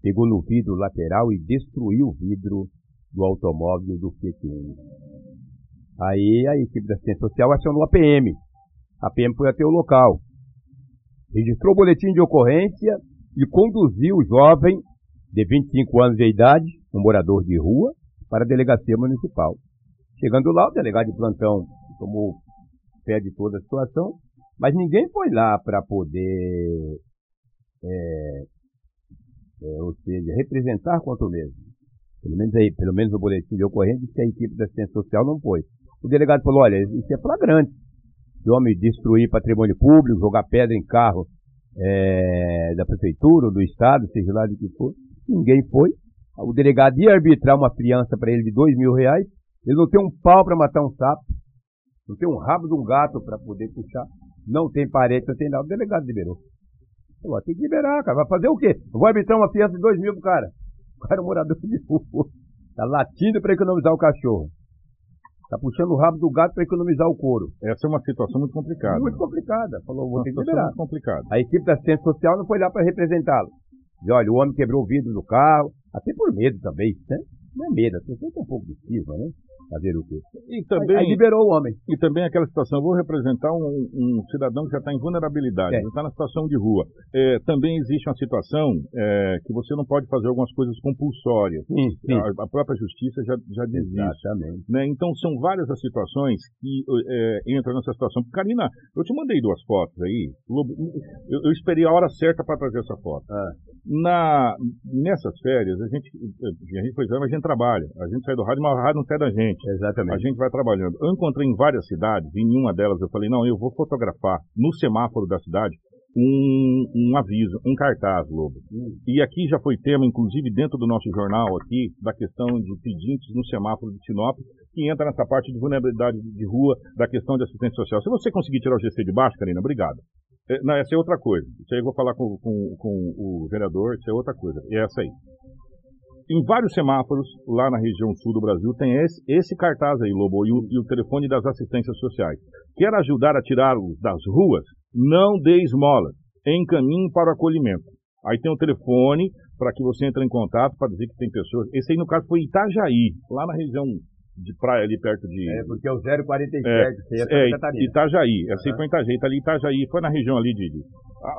Pegou no vidro lateral e destruiu o vidro do automóvel do Fiat Uno. Aí a equipe da assistência social acionou a PM. A PM foi até o local registrou o boletim de ocorrência e conduziu o jovem de 25 anos de idade, um morador de rua, para a delegacia municipal. Chegando lá, o delegado de plantão tomou pé de toda a situação, mas ninguém foi lá para poder, é, é, ou seja, representar quanto mesmo. Pelo menos aí, pelo menos no boletim de ocorrência, que a equipe da assistência social não foi. O delegado falou, olha, isso é flagrante de homem destruir patrimônio público, jogar pedra em carro é, da prefeitura do estado, seja lá de que for. Ninguém foi. O delegado ia arbitrar uma fiança para ele de dois mil reais. Ele não tem um pau para matar um sapo. Não tem um rabo de um gato para poder puxar. Não tem parede, não tem nada. O delegado liberou. Tem que liberar, cara. Vai fazer o quê? Eu vou uma fiança de dois mil pro cara. O cara é morador de rua. Tá latindo para economizar o cachorro. Está puxando o rabo do gato para economizar o couro. Essa é uma situação muito complicada. Muito complicada. Falou, vou ter que liberar. Muito complicada. A equipe da assistência social não foi lá para representá-lo. Diz, olha, o homem quebrou o vidro do carro, até por medo também, né? Não é medo, a pessoa tem um pouco de cisma, né? Fazer o quê? E também, aí, aí, liberou o homem. E também aquela situação, eu vou representar um, um cidadão que já está em vulnerabilidade, é. já está na situação de rua. É, também existe uma situação é, que você não pode fazer algumas coisas compulsórias. Sim, sim. A, a, própria justiça já, já diz Exatamente. isso. Né? Então são várias as situações que é, entram nessa situação. Karina, eu te mandei duas fotos aí. Eu, eu esperei a hora certa para trazer essa foto. Ah. Na, nessas férias, a gente, a gente, foi, a gente trabalha. A gente sai do rádio, mas o rádio não sai da gente. Exatamente. A gente vai trabalhando. Eu encontrei em várias cidades, em nenhuma delas eu falei, não, eu vou fotografar no semáforo da cidade um, um aviso, um cartaz, Lobo. Hum. E aqui já foi tema, inclusive dentro do nosso jornal aqui, da questão de pedintes no semáforo de Sinop, que entra nessa parte de vulnerabilidade de rua, da questão de assistência social. Se você conseguir tirar o GC de baixo, Karina, obrigado. É, não, essa é outra coisa. Isso aí eu vou falar com, com, com o vereador, isso é outra coisa. É essa aí em vários semáforos lá na região sul do Brasil tem esse, esse cartaz aí, Lobo, e o, e o, telefone das assistências sociais. Quer ajudar a tirá-los das ruas? Não dê esmola. Encaminhe para o acolhimento. Aí tem o telefone para que você entre em contato para dizer que tem pessoas. Esse aí, no caso, foi Itajaí, lá na região de praia ali perto de. É, porque é o 047, é, é Itajaí. Essa aí foi Itajaí, tá ali Itajaí, foi na região ali de. de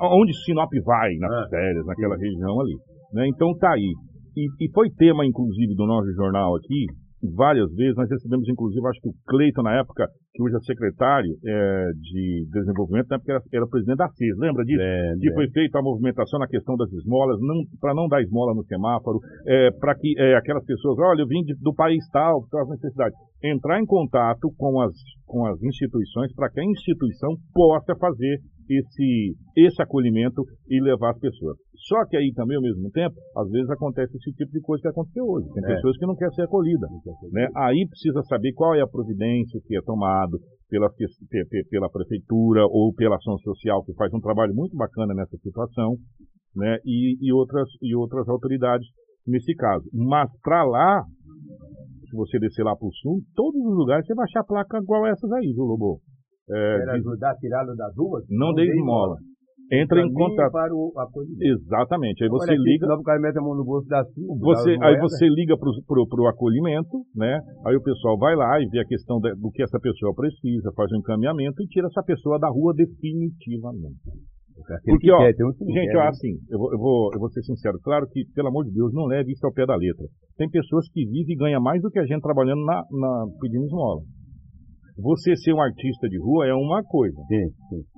onde Sinop vai nas ah, férias, naquela sim. região ali. Né? Então tá aí e, e, foi tema, inclusive, do nosso jornal aqui, várias vezes. Nós recebemos, inclusive, acho que o Cleiton, na época, que hoje é secretário é, de desenvolvimento, na época era, era presidente da CIS, lembra disso? É, que foi feita a movimentação na questão das esmolas, para não dar esmola no semáforo, é, para que é, aquelas pessoas, olha, eu vim de, do país tal, por causa necessidades, entrar em contato com as, com as instituições para que a instituição possa fazer esse, esse acolhimento e levar as pessoas. Só que aí também, ao mesmo tempo, às vezes acontece esse tipo de coisa que aconteceu hoje. Tem é. pessoas que não querem ser acolhidas. Né? Aí precisa saber qual é a providência que é tomado pela, pela prefeitura ou pela ação social, que faz um trabalho muito bacana nessa situação, né? e, e, outras, e outras autoridades nesse caso. Mas para lá, se você descer lá para o sul, todos os lugares você vai achar placa igual essas aí, viu, Lobo? É, Quer ajudar a tirá-lo das ruas? Não, não dê esmola. Entra em contato. Para o Exatamente. Aí você liga. o cara mete a mão no bolso da você, aí você liga para o acolhimento, né? Aí o pessoal vai lá e vê a questão de, do que essa pessoa precisa, faz um encaminhamento e tira essa pessoa da rua definitivamente. Porque, ó, gente, ó, né? assim, eu vou, eu, vou, eu vou ser sincero, claro que, pelo amor de Deus, não leve isso ao pé da letra. Tem pessoas que vivem e ganham mais do que a gente trabalhando na, na pedindo esmola. Você ser um artista de rua é uma coisa. Sim, sim.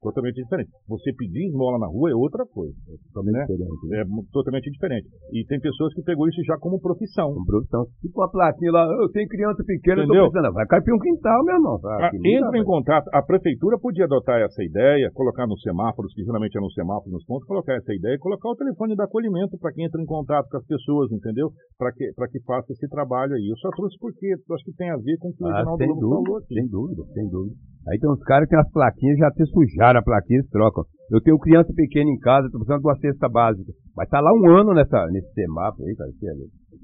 Totalmente diferente. Você pedir esmola na rua é outra coisa. É totalmente né? diferente. É totalmente diferente. E tem pessoas que pegou isso já como profissão. Como profissão. Tipo uma plaquinha lá, eu tenho criança pequena, Entendeu? eu tô precisando. Vai cair um quintal, meu irmão. Ah, entra em contato. A prefeitura podia adotar essa ideia, colocar nos semáforos, que geralmente é nos semáforos, nos pontos, colocar essa ideia e colocar o telefone de acolhimento para quem entra em contato com as pessoas, entendeu? Para que, que faça esse trabalho aí. Eu só trouxe porque acho que tem a ver com o que o ah, Reginaldo falou aqui. Sem dúvida, sem dúvida. Aí tem uns caras que tem as plaquinhas, já até sujaram a plaquinha, eles trocam. Eu tenho criança pequena em casa, estou precisando de uma cesta básica. Vai estar tá lá um ano nessa, nesse semáforo aí, cara.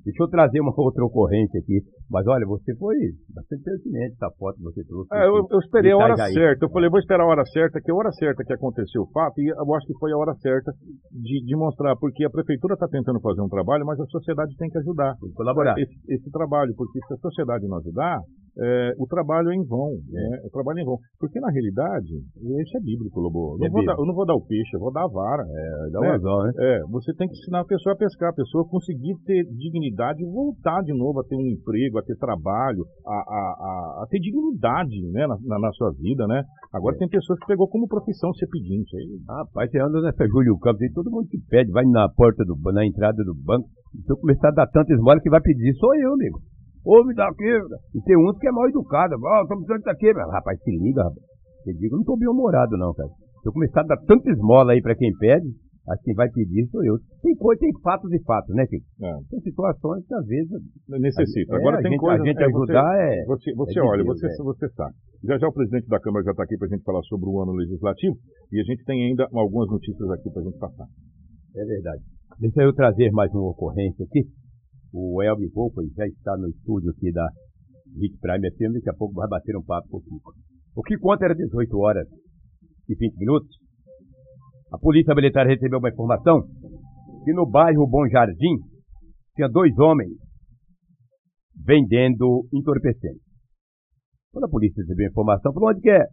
Deixa eu trazer uma outra ocorrência aqui. Mas olha, você foi bastante pertinente essa foto que você trouxe. É, eu, eu, esperei a hora certa. Eu falei, vou esperar a hora certa, que é a hora certa que aconteceu o fato, e eu acho que foi a hora certa de, de mostrar, porque a prefeitura está tentando fazer um trabalho, mas a sociedade tem que ajudar. Tem que colaborar. Esse, esse trabalho, porque se a sociedade não ajudar, é, o trabalho é em vão. É. Né? O trabalho é em vão. Porque, na realidade, esse é bíblico, Lobo. Eu, é não dar, eu, não vou dar o peixe, eu vou dar a vara. É, dá né? Razão, né? É, você tem que ensinar a pessoa a pescar, a pessoa conseguir ter dignidade e voltar de novo a ter um emprego, a ter trabalho, a, a, a, a ter dignidade né, na, na, na, sua vida, né? Agora é. tem pessoas que pegou como profissão ser pedinte. Aí... Rapaz, você anda nessa Júlio Campos aí, todo mundo que pede, vai na porta do na entrada do banco. Se eu começar a dar tanta esmola que vai pedir, sou eu, amigo. Ouve daqui. E tem uns que é mal educado. Ó, oh, tô precisando daqui. Rapaz, se liga, rapaz. Eu digo, não tô bem humorado não, cara. Se eu começar a dar tanta esmola aí pra quem pede, a quem vai pedir sou eu. Tem coisa, tem fatos e fatos, né, Kiko? É. Tem situações que às vezes. Necessita. Agora é, tem coisa. A gente é, ajudar você, é. Você, você é olha, você, é. você sabe. Já já o presidente da Câmara já está aqui para a gente falar sobre o ano legislativo e a gente tem ainda algumas notícias aqui para a gente passar. É verdade. Deixa eu trazer mais uma ocorrência aqui. O Elvio Volpa já está no estúdio aqui da Hit Prime FM, daqui a pouco vai bater um papo com o Kiko. O que conta era 18 horas e 20 minutos. A Polícia Militar recebeu uma informação que no bairro Bom Jardim tinha dois homens vendendo entorpecentes. Quando a polícia recebeu a informação, falou onde que é?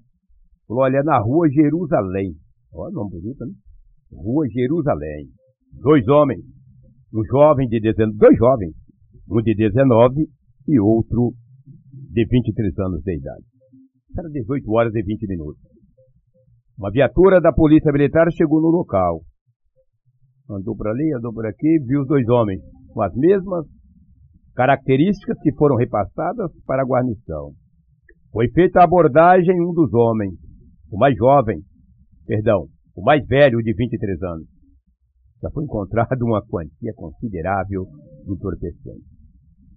Falou, olha, é na rua Jerusalém. Olha, nome bonito, né? Rua Jerusalém. Dois homens um jovem de 19, dois jovens, um de 19 e outro de 23 anos de idade. Era 18 horas e 20 minutos. Uma viatura da Polícia Militar chegou no local. Andou por ali, andou por aqui, viu os dois homens com as mesmas características que foram repassadas para a guarnição. Foi feita a abordagem um dos homens, o mais jovem, perdão, o mais velho de 23 anos já foi encontrado uma quantia considerável de entorpecente.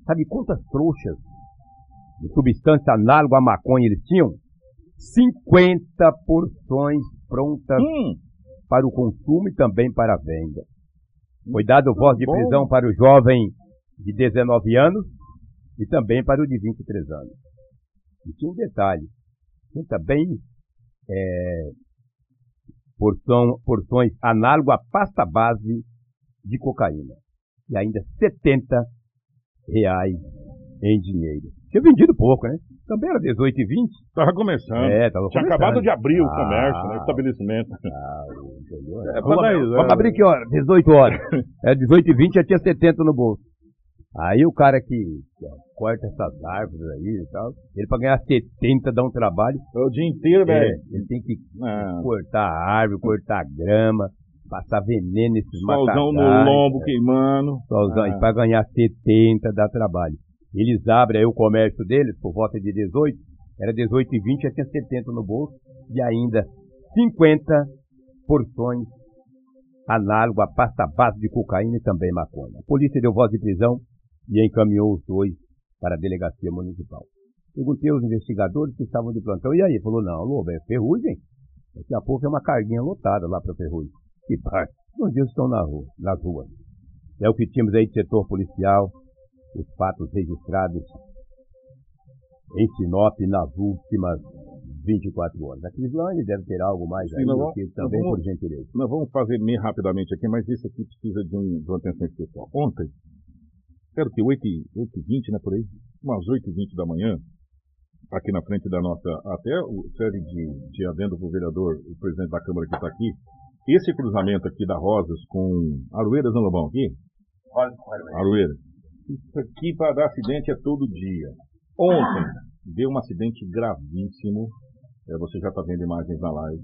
Sabe quantas trouxas de substância análoga à maconha eles tinham? 50 porções prontas hum. para o consumo e também para a venda. Foi dado voz de prisão para o jovem de 19 anos e também para o de 23 anos. E tinha um detalhe, tinha também é, porção, porções análogo à pasta base de cocaína. E ainda 70 reais em dinheiro. Tinha vendido pouco, né? Também era 18 e 20. Tava começando. É, tava Tinha começando. acabado de abrir o ah, comércio, né? O estabelecimento. Ah, É, vamos, vamos abrir que hora? 18 horas. É 18 e 20 já tinha 70 no bolso. Aí o cara que corta essas árvores aí e tal, ele para ganhar 70 dá um trabalho. É o dia inteiro, é, velho. Ele tem que ah. cortar árvore, cortar grama, passar veneno nesses Solzão no lombo é. queimando. Solzão, ah. e para ganhar 70 dá trabalho. Eles abrem aí o comércio deles por volta de 18, era 18 e 20, já tinha 70 no bolso e ainda 50 porções análogo à pasta base de cocaína e também maconha. A polícia deu voz de prisão e encaminhou os dois para a delegacia municipal. Perguntei aos investigadores que estavam de plantão, e aí? Falou, não, Lobo, é ferrugem. Daqui a pouco é uma carguinha lotada lá para ferrugem. Que parte? Os eles estão na rua, nas ruas. É o que tínhamos aí de setor policial, os fatos registrados em Sinop nas últimas 24 horas. A Crislane deve ter algo mais aí do que também, vamos, por gentileza. Nós vamos fazer meio rapidamente aqui, mas isso aqui precisa de, um, de uma atenção especial. Ontem, Quero que 8 e 20, né, por aí, umas 8 e 20 da manhã, aqui na frente da nossa, até o série de, de adendo para o vereador, o presidente da Câmara que está aqui, esse cruzamento aqui da Rosas com Aroeiras, não, Lobão, aqui? Aroeiras. Isso aqui para dar acidente é todo dia. Ontem, deu um acidente gravíssimo, é, você já está vendo imagens na live,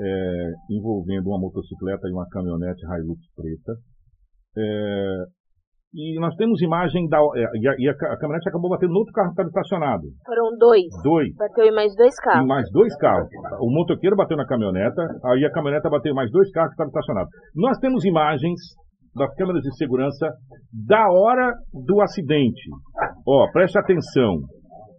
é, envolvendo uma motocicleta e uma caminhonete Hilux preta. É, e nós temos imagem da. É, e a, e a, caminhonete acabou batendo no outro carro que estava estacionado. Foram dois. Dois. Bateu em mais dois carros. Em mais dois carros. O motoqueiro bateu na caminhoneta, aí a caminhoneta bateu em mais dois carros que estavam estacionados. Nós temos imagens das câmeras de segurança da hora do acidente. Ó, preste atenção.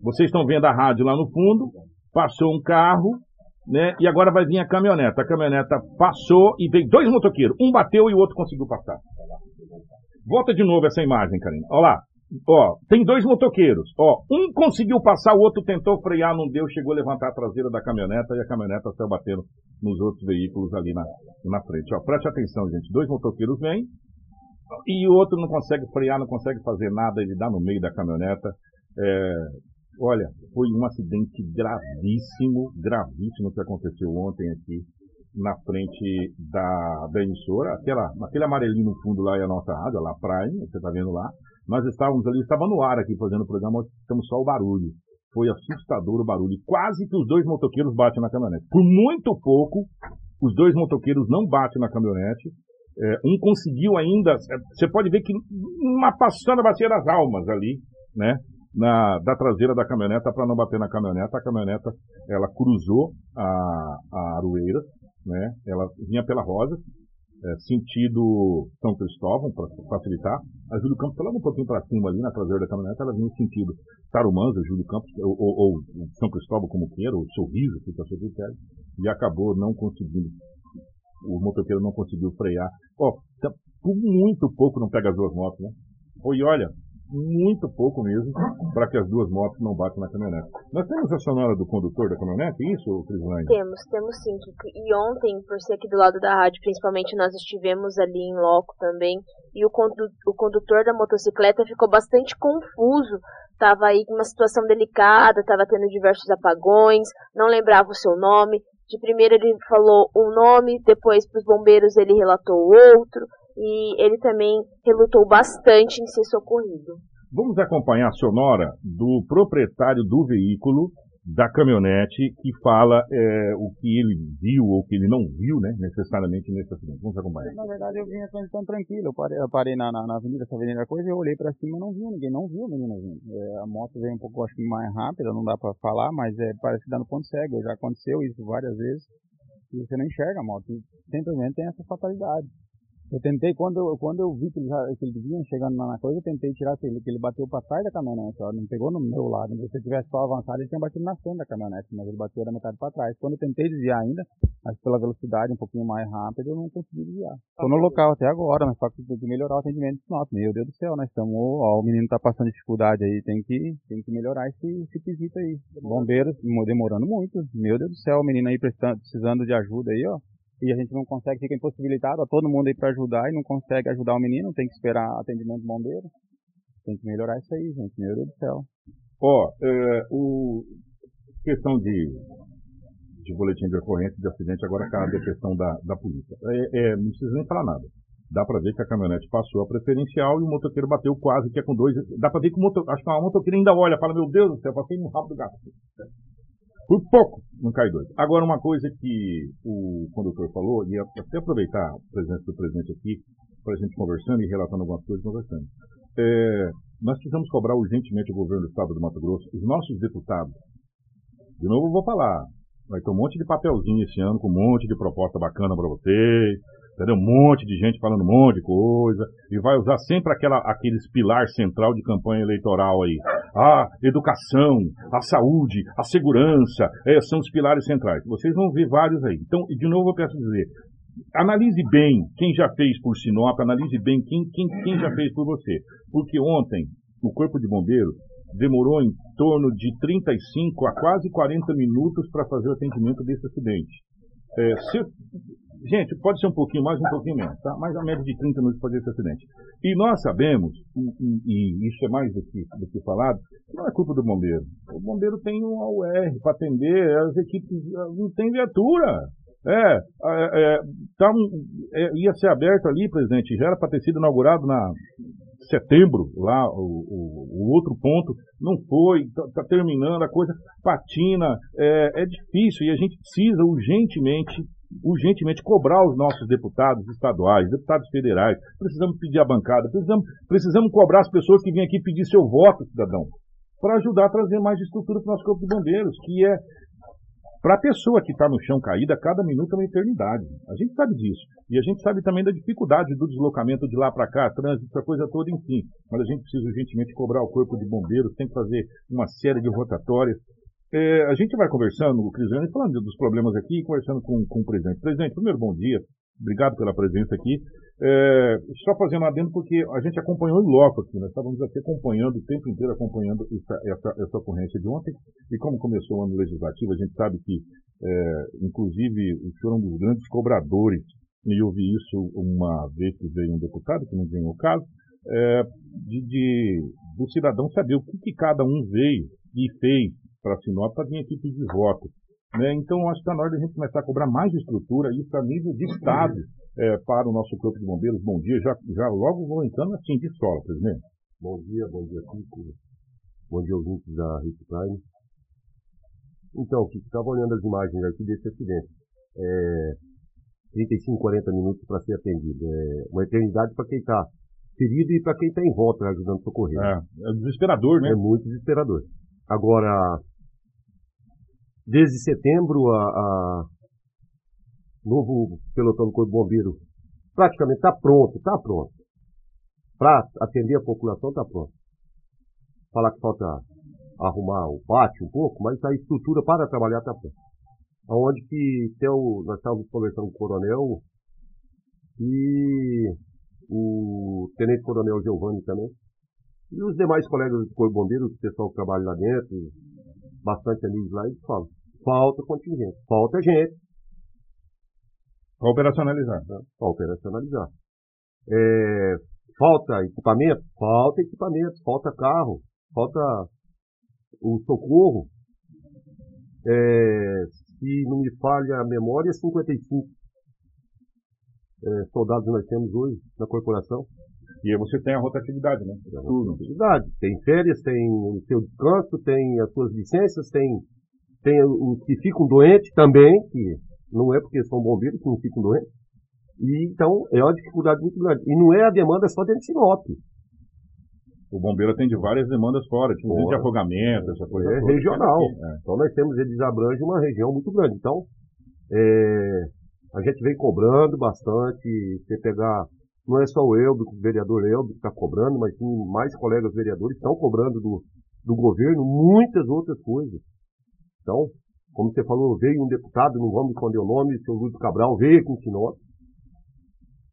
Vocês estão vendo a rádio lá no fundo, passou um carro, né? E agora vai vir a caminhoneta. A caminhoneta passou e veio dois motoqueiros. Um bateu e o outro conseguiu passar. Volta de novo essa imagem, Karina. Olha lá. Ó, tem dois motoqueiros. Ó, um conseguiu passar, o outro tentou frear, não deu, chegou a levantar a traseira da caminhoneta e a caminhoneta saiu batendo nos outros veículos ali na, na frente. Ó, preste atenção, gente. Dois motoqueiros vêm e o outro não consegue frear, não consegue fazer nada, ele dá no meio da caminhoneta. É, olha, foi um acidente gravíssimo, gravíssimo que aconteceu ontem aqui na frente da, da emissora, aquela, aquele amarelinho no fundo lá é a nossa rádio, lá Prime, você está vendo lá. Nós estávamos ali, estava no ar aqui fazendo o programa, estamos só o barulho. Foi assustador o barulho. Quase que os dois motoqueiros batem na caminhonete. Por muito pouco, os dois motoqueiros não batem na caminhonete. É, um conseguiu ainda, é, você pode ver que uma passando a bacia das almas ali, né? Na, da traseira da caminhoneta para não bater na caminhoneta. A caminhoneta ela cruzou a, a Aroeira, né? Ela vinha pela Rosa, é, sentido São Cristóvão, para facilitar. A Júlio Campos falando um pouquinho para cima ali na traseira da caminhoneta, ela vinha sentido Tarumãs, Júlio Campos, ou, ou, ou, São Cristóvão como queira, ou Sorriso, se você quiser, e acabou não conseguindo. O motoqueiro não conseguiu frear. Ó, oh, por muito pouco não pega as duas motos, né? Foi, olha, muito pouco mesmo, para que as duas motos não batam na caminhonete. Nós temos a sonora do condutor da caminhonete, isso, Crislaine? Temos, temos sim. E ontem, por ser aqui do lado da rádio, principalmente, nós estivemos ali em loco também, e o, condu o condutor da motocicleta ficou bastante confuso. Estava aí com uma situação delicada, estava tendo diversos apagões, não lembrava o seu nome. De primeiro ele falou um nome, depois para os bombeiros ele relatou outro e ele também relutou bastante em ser socorrido. Vamos acompanhar a sonora do proprietário do veículo, da caminhonete, que fala é, o que ele viu ou que ele não viu, né, necessariamente nesse acidente. Vamos acompanhar. Na verdade, eu vinha tão, tão tranquilo. Eu parei, eu parei na, na, na, avenida, essa avenida coisa, e eu olhei para cima e não vi ninguém. Não viu o menino vindo. É, a moto veio um pouco, acho que mais rápida, não dá para falar, mas é, parece que dá no ponto cego. Já aconteceu isso várias vezes. E você não enxerga a moto. Simplesmente tem essa fatalidade. Eu tentei, quando eu, quando eu vi que ele, já, que ele vinha chegando na coisa, eu tentei tirar ele, que ele bateu para trás da caminhonete, ó, não pegou no meu lado. Se ele tivesse só avançado, ele tinha batido na frente da caminhonete, mas ele bateu da metade para trás. Quando eu tentei desviar ainda, mas pela velocidade um pouquinho mais rápida, eu não consegui desviar. Estou no local até agora, mas só que tem que melhorar o atendimento dos nossos. Meu Deus do céu, nós estamos, ó, o menino está passando dificuldade aí, tem que, tem que melhorar esse, esse quesito aí. Bombeiros demorando muito, meu Deus do céu, o menino aí precisando de ajuda aí, ó e a gente não consegue, fica impossibilitado, a todo mundo aí para ajudar e não consegue ajudar o menino, tem que esperar atendimento bombeiro. Tem que melhorar isso aí, gente, meu Deus do céu. Ó, é, o questão de, de boletim de ocorrência de acidente agora cabe a questão da, da polícia. É, é, não precisa nem falar nada. Dá para ver que a caminhonete passou a preferencial e o motoqueiro bateu quase que é com dois. Dá para ver que o motor, acho que a motoqueira ainda olha, fala, meu Deus do céu, passei rabo do gato. Por pouco não cai dois. Agora, uma coisa que o condutor falou, e até aproveitar a presença do presidente aqui, para a gente conversando e relatando algumas coisas, conversando. É, nós precisamos cobrar urgentemente o governo do estado do Mato Grosso, os nossos deputados. De novo, eu vou falar. Vai ter um monte de papelzinho esse ano, com um monte de proposta bacana para vocês entendeu? Um monte de gente falando um monte de coisa, e vai usar sempre aquela, aqueles pilar central de campanha eleitoral aí. A educação, a saúde, a segurança, é, são os pilares centrais. Vocês vão ver vários aí. Então, de novo eu peço dizer, analise bem quem já fez por Sinop, analise bem quem, quem, quem já fez por você. Porque ontem, o Corpo de Bombeiros demorou em torno de 35 a quase 40 minutos para fazer o atendimento desse acidente. É, se, Gente, pode ser um pouquinho mais, um pouquinho menos, tá? Mas a média de 30 minutos para esse acidente. E nós sabemos, e, e, isso é mais do que, do que falado, que não é culpa do bombeiro. O bombeiro tem um AUR para atender, as equipes não tem viatura. É, é, é, tá é, ia ser aberto ali, presidente, já era para ter sido inaugurado na setembro, lá, o, o, o outro ponto, não foi, está tá terminando, a coisa patina, é, é difícil e a gente precisa urgentemente urgentemente cobrar os nossos deputados estaduais, deputados federais, precisamos pedir a bancada, precisamos, precisamos cobrar as pessoas que vêm aqui pedir seu voto, cidadão, para ajudar a trazer mais estrutura para o nosso corpo de bombeiros, que é para a pessoa que está no chão caída, cada minuto é uma eternidade. A gente sabe disso. E a gente sabe também da dificuldade do deslocamento de lá para cá, trânsito, essa coisa toda, enfim. Mas a gente precisa urgentemente cobrar o corpo de bombeiros, tem que fazer uma série de rotatórias. É, a gente vai conversando, o Cristiano, falando dos problemas aqui, conversando com, com o presidente. Presidente, primeiro, bom dia. Obrigado pela presença aqui. É, só fazendo um adendo, porque a gente acompanhou em loco aqui, nós estávamos aqui acompanhando, o tempo inteiro acompanhando essa, essa, essa ocorrência de ontem, e como começou o ano legislativo, a gente sabe que, é, inclusive, o senhor é um dos grandes cobradores, e eu vi isso uma vez que veio um deputado, que não ganhou o caso, é, de, de, do cidadão saber o que, que cada um veio e fez para Sinop para vir aqui pedir voto. Né? Então, acho que está na hora de a gente começar a cobrar mais estrutura, isso a nível de Estado, é, para o nosso Corpo de Bombeiros. Bom dia, já, já logo vou entrando assim de sola, presidente. Bom dia, bom dia, Kiko. Bom dia, ouvintes da Hit Prime. Então, Kiko, estava olhando as imagens aqui desse acidente. É, 35, 40 minutos para ser atendido. É uma eternidade para quem está ferido e para quem está em volta ajudando a socorrer. É, é desesperador, né? É muito desesperador. Agora, Desde setembro, a, a novo pelotão do Corpo Bombeiro praticamente está pronto, está pronto. Para atender a população está pronto. Falar que falta arrumar o pátio um pouco, mas a estrutura para trabalhar está pronta. Onde que até o, nós estávamos conversando com o coronel e o tenente coronel Giovanni também. E os demais colegas do Corpo Bombeiro, o pessoal que trabalha lá dentro, bastante amigos lá, eles falam, falta contingente, falta gente. Para operacionalizar. Né? Para operacionalizar. É, falta equipamento? Falta equipamento, falta carro, falta o socorro. É, se não me falha a memória, 55 é, soldados nós temos hoje na corporação. E aí você tem a rotatividade, né? Tem a rotatividade. Tem férias, tem o seu descanso, tem as suas licenças, tem, tem os que ficam doentes também, que não é porque são bombeiros que não ficam doentes. E, então, é uma dificuldade muito grande. E não é a demanda só dentro de Sinop. O bombeiro atende várias demandas fora, tipo de afogamento, essa coisa. É toda. regional. É. Então nós temos, eles abrangem uma região muito grande. Então, é, a gente vem cobrando bastante. Você pegar não é só o Elbio, o vereador Elbio que está cobrando, mas tem mais colegas vereadores que estão cobrando do, do governo muitas outras coisas. Então, como você falou, veio um deputado, não vamos esconder o nome, o senhor Lúcio Cabral, veio aqui em Sinop,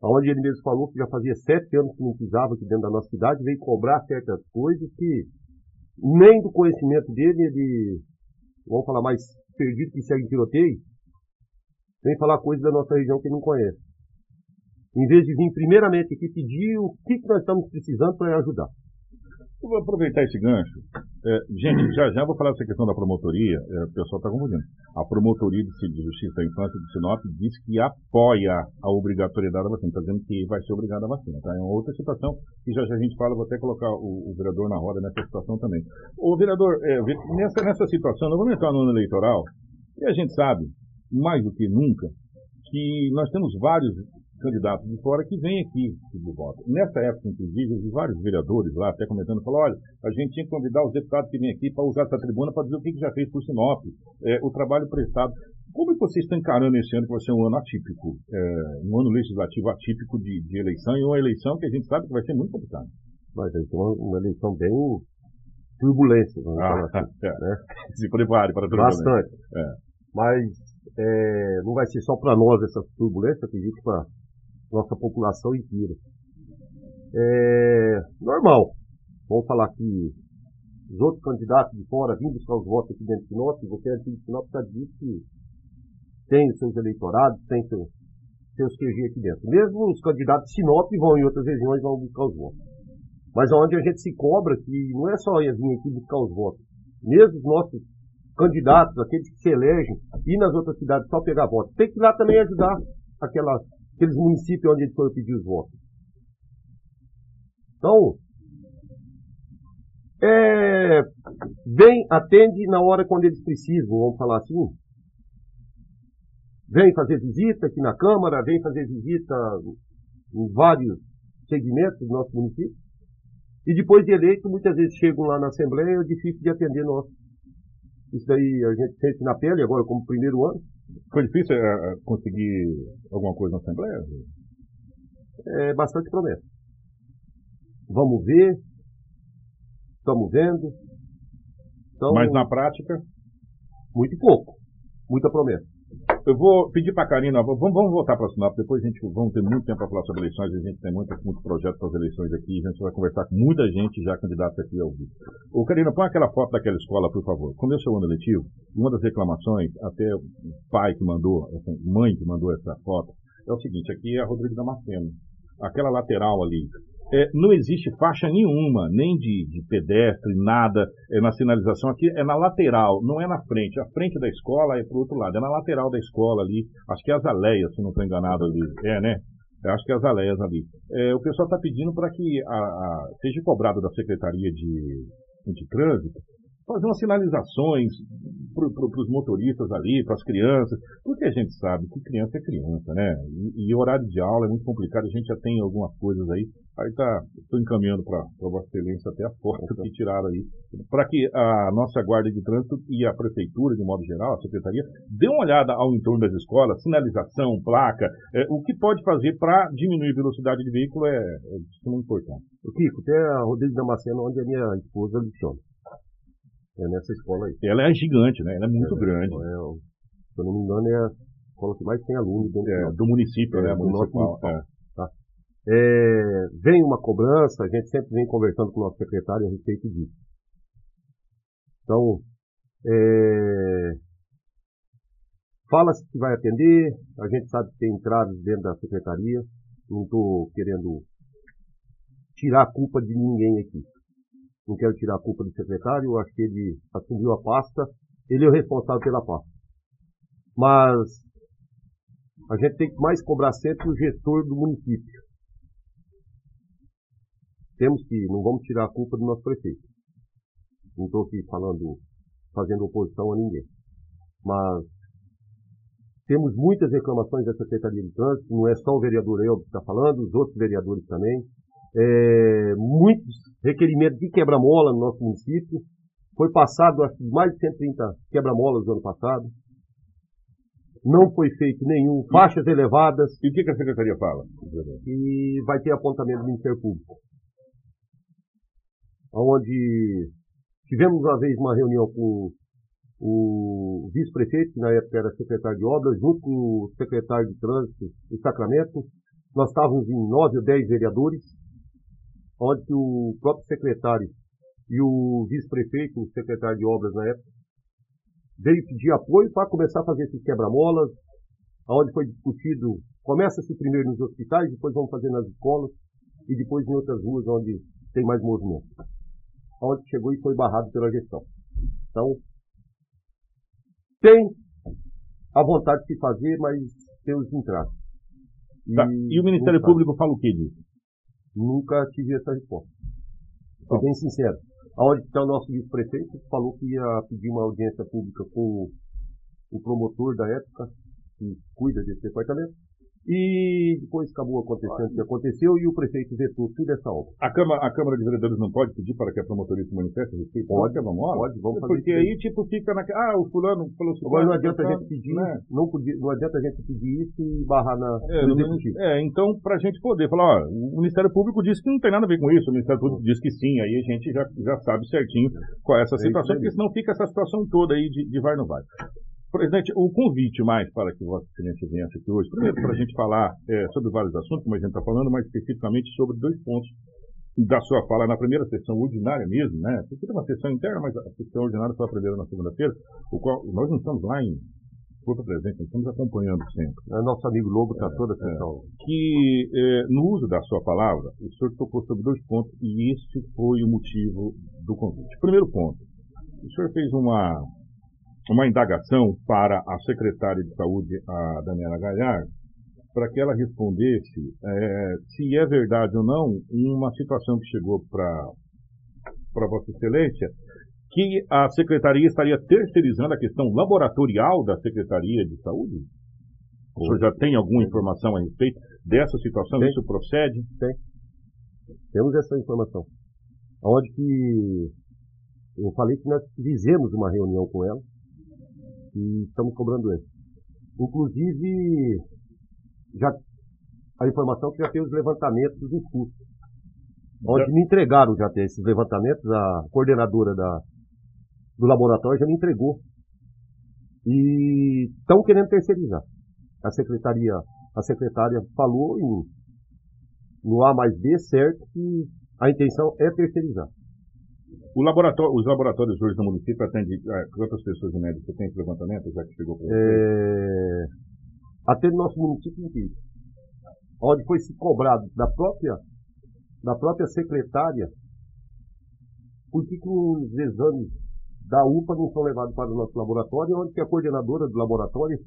onde ele mesmo falou que já fazia sete anos que não pisava aqui dentro da nossa cidade, veio cobrar certas coisas que nem do conhecimento dele, ele, vamos falar mais perdido que segue tiroteio, vem falar coisas da nossa região que ele não conhece em vez de vir primeiramente aqui pedir o que, nós estamos precisando para ajudar. Eu vou aproveitar esse gancho. É, gente, já já vou falar dessa questão da promotoria. É, o pessoal está confundindo. A promotoria de Justiça da Infância de Sinop diz que apoia a obrigatoriedade da vacina. Está dizendo que vai ser obrigada a vacina. Tá? É uma outra situação que já já a gente fala. Vou até colocar o, o vereador na roda nessa situação também. O vereador, é, nessa, nessa situação, nós vamos entrar no ano eleitoral e a gente sabe, mais do que nunca, que nós temos vários candidatos de fora que vêm aqui de volta. Nessa época, inclusive, eu vi vários vereadores lá até comentando, falou, olha, a gente tinha que convidar os deputados que vêm aqui para usar essa tribuna para dizer o que, que já fez por Sinop, é, o trabalho prestado. Como é que vocês estão encarando esse ano que vai ser um ano atípico, é, um ano legislativo atípico de, de, eleição e uma eleição que a gente sabe que vai ser muito complicada? Vai ser uma, uma eleição bem turbulência, vamos ah, falar assim. É. Né? Se prepare para turbulência. Bastante. É. Mas é, não vai ser só para nós essa turbulência, acredito para nossa população inteira. É normal. Vamos falar que os outros candidatos de fora vindo buscar os votos aqui dentro de Sinop, você é aqui de Sinop está dito que tem os seus eleitorados, tem seus, seus QG aqui dentro. Mesmo os candidatos de Sinop vão em outras regiões vão buscar os votos. Mas onde a gente se cobra que não é só ir vir aqui buscar os votos. Mesmo os nossos candidatos, aqueles que se elegem, ir nas outras cidades só pegar votos, tem que ir lá também ajudar aquela aqueles municípios onde eles foram pedir os votos. Então, é, vem, atende na hora quando eles precisam, vamos falar assim. vem fazer visita aqui na Câmara, vem fazer visita em vários segmentos do nosso município. E depois de eleito, muitas vezes chegam lá na Assembleia, é difícil de atender nós. Isso daí a gente sente na pele agora como primeiro ano. Foi difícil é, conseguir alguma coisa na Assembleia? É bastante promessa. Vamos ver, estamos vendo. Então, Mas na prática? Muito pouco, muita promessa. Eu vou pedir para a Karina, vamos, vamos voltar para Sinop, depois a gente vamos ter muito tempo para falar sobre eleições, a gente tem muito, muito projeto para as eleições aqui, a gente vai conversar com muita gente já candidata aqui ao vivo. Ô Karina, põe aquela foto daquela escola, por favor. Começou o ano eletivo, uma das reclamações, até o pai que mandou, mãe que mandou essa foto, é o seguinte, aqui é a Rodrigo Damasceno. Aquela lateral ali, é, não existe faixa nenhuma, nem de, de pedestre, nada é, na sinalização. Aqui é na lateral, não é na frente. A frente da escola é para o outro lado, é na lateral da escola ali. Acho que é Azaleias, se não estou enganado ali. É, né? Acho que é Azaleias ali. É, o pessoal está pedindo para que a, a, seja cobrado da Secretaria de, de Trânsito fazer umas sinalizações para pro, os motoristas ali, para as crianças, porque a gente sabe que criança é criança, né? E, e, horário de aula é muito complicado, a gente já tem algumas coisas aí, aí tá, estou encaminhando para a Vossa Excelência até a foto que tiraram aí, para que a nossa Guarda de Trânsito e a Prefeitura, de modo geral, a Secretaria, dê uma olhada ao entorno das escolas, sinalização, placa, é, o que pode fazer para diminuir a velocidade de veículo é, é muito importante. O Kiko, até a Rodrigo Damasceno, onde a minha esposa leciona. É nessa escola aí. Ela é gigante, né? Ela é muito é, grande. É, se eu não me engano, é a escola que mais tem alunos dentro é, do município, é, né? Do municipal. É. Tá. É, vem uma cobrança, a gente sempre vem conversando com o nosso secretário a respeito disso. Então, é, fala-se que vai atender, a gente sabe que tem entraves dentro da secretaria, não estou querendo tirar a culpa de ninguém aqui não quero tirar a culpa do secretário, acho que ele assumiu a pasta, ele é o responsável pela pasta. Mas a gente tem que mais cobrar sempre o gestor do município. Temos que, não vamos tirar a culpa do nosso prefeito. Não estou aqui falando, fazendo oposição a ninguém. Mas temos muitas reclamações da Secretaria de Trânsito, não é só o vereador Elber que está falando, os outros vereadores também é, muitos requerimentos de quebra-mola no nosso município. Foi passado acho, mais de 130 quebra-molas no ano passado. Não foi feito nenhum, faixas elevadas. E o que, a Secretaria fala? E vai ter apontamento do Ministério Público. Onde tivemos uma vez uma reunião com o vice-prefeito, que na época era secretário de obras, junto com o secretário de trânsito do Sacramento. Nós estávamos em nove ou dez vereadores onde o próprio secretário e o vice-prefeito, o secretário de obras na época, veio pedir apoio para começar a fazer esses quebra-molas, onde foi discutido, começa-se primeiro nos hospitais, depois vamos fazer nas escolas e depois em outras ruas onde tem mais movimento. Onde chegou e foi barrado pela gestão. Então, tem a vontade de se fazer, mas tem os entraves. E, tá. e o Ministério Público fala o que disso? Nunca tive essa resposta. Sou bem sincero. Aonde está o nosso vice-prefeito, falou que ia pedir uma audiência pública com o promotor da época, que cuida desse departamento, e depois acabou acontecendo o que aconteceu e o prefeito vetou tudo essa obra. A Câmara, a Câmara de Vereadores não pode pedir para que a promotoria se manifeste a respeito? Pode, vamos lá. Pode, vamos fazer Porque aí, tipo, fica na. Ah, o fulano falou assim. Agora não adianta a gente pedir, né? não, podia, não adianta a gente pedir isso e barrar na, é, no executivo. É, então, para a gente poder falar, ó, o Ministério Público disse que não tem nada a ver com isso, o Ministério Público diz que sim, aí a gente já, já sabe certinho qual é essa é situação, porque senão fica essa situação toda aí de, de vai não vai. Presidente, o convite mais para que Vossa Excelência venha aqui hoje, primeiro para a gente falar é, sobre vários assuntos, como a gente está falando, mas especificamente sobre dois pontos da sua fala na primeira sessão ordinária mesmo, né? Porque tem uma sessão interna, mas a sessão ordinária foi a primeira na segunda-feira, o qual nós não estamos lá em Porto Presente, estamos acompanhando sempre. É, nosso amigo Lobo está é, toda a sessão. É, que é, no uso da sua palavra, o senhor tocou sobre dois pontos e este foi o motivo do convite. Primeiro ponto, o senhor fez uma uma indagação para a secretária de Saúde, a Daniela Galhardo, para que ela respondesse é, se é verdade ou não uma situação que chegou para para Vossa Excelência, que a Secretaria estaria terceirizando a questão laboratorial da Secretaria de Saúde? O senhor já tem alguma informação a respeito dessa situação? Tem. Isso procede? Tem. Temos essa informação. Onde que eu falei que nós fizemos uma reunião com ela e estamos cobrando ele. Inclusive, já, a informação que já tem os levantamentos dos custos. Onde já. me entregaram já tem esses levantamentos, a coordenadora da, do laboratório já me entregou. E estão querendo terceirizar. A secretaria, a secretária falou em, no A mais B certo que a intenção é terceirizar. Laboratório, os laboratórios hoje no município atendem é, quantas pessoas em média? Você tem esse levantamento, já que chegou para você? É, atende nosso município inteiro. Onde foi se cobrado da própria, da própria secretária por que, que os exames da UPA não são levados para o nosso laboratório, onde que a coordenadora do laboratório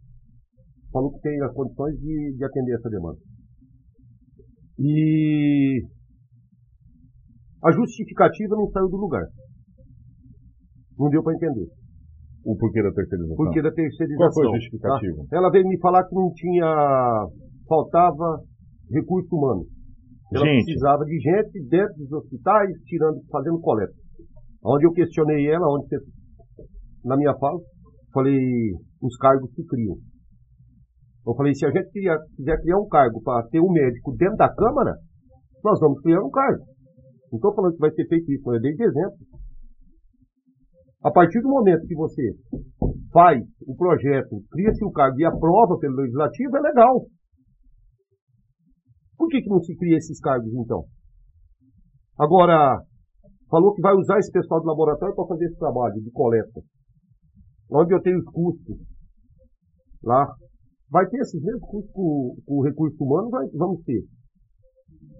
falou que tem as condições de, de atender essa demanda. E a justificativa não saiu do lugar. Não deu para entender. O porquê da terceirização? Porquê da terceirização. Qual foi a justificativa? Tá? Ela veio me falar que não tinha. faltava recurso humano. Ela gente. precisava de gente dentro dos hospitais, tirando, fazendo coleta. Onde eu questionei ela, onde você, na minha fala, falei os cargos que criam. Eu falei, se a gente quiser criar um cargo para ter um médico dentro da Câmara, nós vamos criar um cargo. Não estou falando que vai ser feito isso, mas eu dei de exemplo. A partir do momento que você faz o projeto, cria-se o cargo e aprova pelo legislativo, é legal. Por que, que não se cria esses cargos então? Agora, falou que vai usar esse pessoal do laboratório para fazer esse trabalho de coleta. Onde eu tenho os custos lá. Vai ter esses mesmos custos com, com o recurso humano? Vai, vamos ter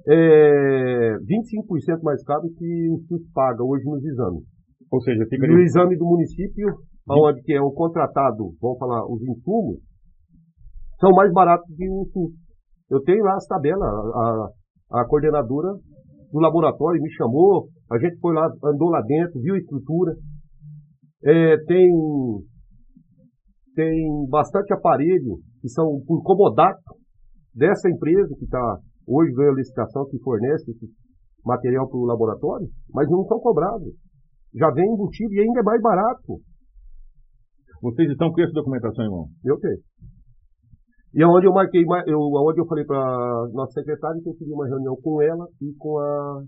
é 25% mais caro que o SUS paga hoje nos exames. Ou seja, fica no exame do município, onde que é o contratado, vamos falar, os insumos, são mais baratos que o SUS. Eu tenho lá as tabelas, a, a coordenadora do laboratório me chamou, a gente foi lá, andou lá dentro, viu a estrutura. É, tem, tem bastante aparelho que são por comodato dessa empresa que está hoje ganha licitação que fornece esse material para o laboratório, mas não são cobrados. Já vem embutido e ainda é mais barato. Vocês estão com essa documentação, irmão? Eu tenho. E aonde eu marquei, eu, aonde eu falei para nossa secretária que eu queria uma reunião com ela e com a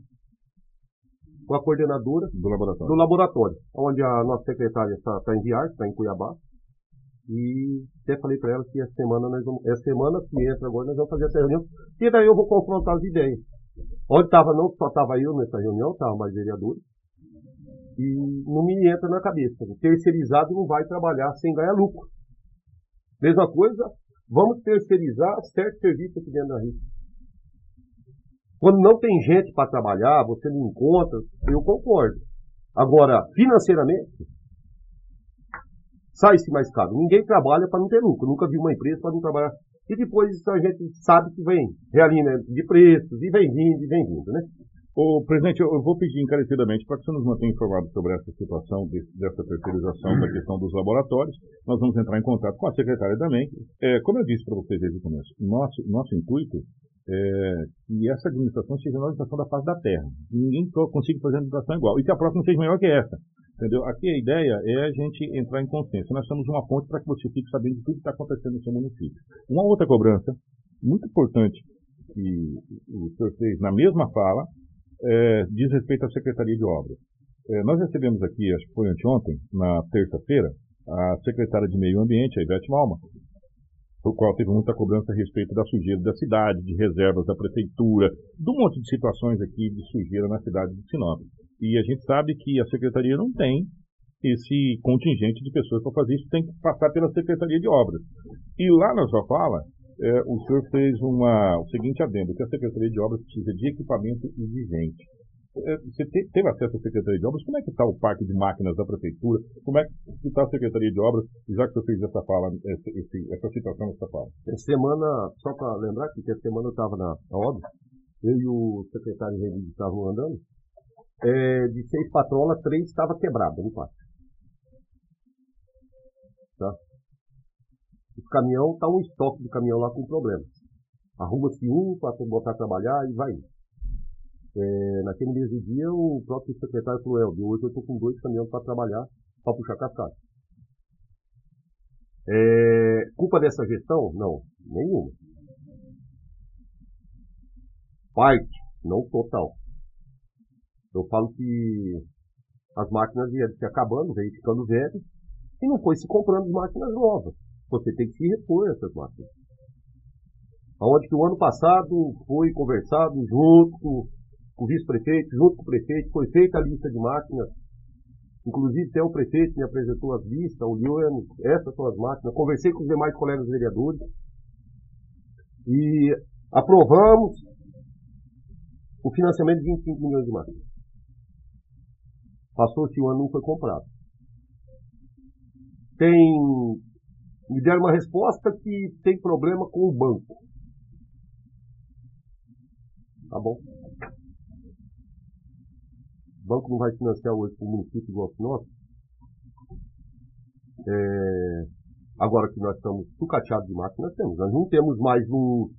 com a coordenadora do laboratório, do laboratório onde a nossa secretária está tá em viagem, está em Cuiabá. E até falei para ela que essa semana nós vamos, essa semana que entra agora nós vamos fazer essa reunião. E daí eu vou confrontar as ideias. Onde estava não, só estava eu nessa reunião, estava mais vereadores. E não me entra na cabeça. O terceirizado não vai trabalhar sem ganhar lucro. Mesma coisa, vamos terceirizar certo serviço aqui dentro da rede. Quando não tem gente para trabalhar, você não encontra, eu concordo. Agora, financeiramente, sai-se mais caro. Ninguém trabalha para não ter lucro. Nunca vi uma empresa para não trabalhar. E depois a gente sabe que vem realinhamento de preços, e vem vindo, e vem vindo, né? O presidente, eu vou pedir encarecidamente para que você nos mantenha informado sobre essa situação, dessa terceirização da questão dos laboratórios. Nós vamos entrar em contato com a secretária também. É, como eu disse para vocês desde o começo, nosso, nosso intuito é que essa administração seja uma administração da face da terra. Ninguém consiga fazer administração igual. E que a próxima seja melhor que essa. Entendeu? Aqui a ideia é a gente entrar em consciência. Nós temos uma ponte para que você fique sabendo de tudo que está acontecendo no seu município. Uma outra cobrança, muito importante, que o senhor fez na mesma fala, é, diz respeito à Secretaria de Obras. É, nós recebemos aqui, acho que foi anteontem, na terça-feira, a secretária de Meio Ambiente, a Ivete Malma, o qual teve muita cobrança a respeito da sujeira da cidade, de reservas da prefeitura, de um monte de situações aqui de sujeira na cidade de Sinop. E a gente sabe que a secretaria não tem esse contingente de pessoas para fazer isso, tem que passar pela Secretaria de Obras. E lá na sua fala, é, o senhor fez uma, o seguinte adendo, que a Secretaria de Obras precisa de equipamento exigente. É, você te, teve acesso à Secretaria de Obras? Como é que está o parque de máquinas da Prefeitura? Como é que está a Secretaria de Obras, já que você fez essa fala, essa, essa situação nessa fala? Essa semana, só para lembrar que essa semana eu estava na, obra, eu e o secretário Renildo estavam andando, é, de seis patrolas, três estava quebrada no pátio. Tá? Os caminhão, está um estoque de caminhão lá com problemas. Arruma-se um para botar a trabalhar e vai. É, naquele mesmo dia, o próprio secretário falou, Elvio, hoje eu estou com dois caminhões para trabalhar, para puxar cascata. É, culpa dessa gestão? Não, nenhuma. Parte, não total. Eu falo que as máquinas iam se acabando, veio ficando velhas, e não foi se comprando máquinas novas. Você tem que se repor essas máquinas. Onde que o ano passado foi conversado junto com, com o vice-prefeito, junto com o prefeito, foi feita a lista de máquinas. Inclusive até o prefeito me apresentou as listas, olhou essas são as máquinas, conversei com os demais colegas vereadores e aprovamos o financiamento de 25 milhões de máquinas. Passou-se o ano não foi comprado. Tem. Me deram uma resposta que tem problema com o banco. Tá bom? O banco não vai financiar hoje para o município igual o nosso. É, agora que nós estamos sucateados de máquina, nós temos. Nós não temos mais um,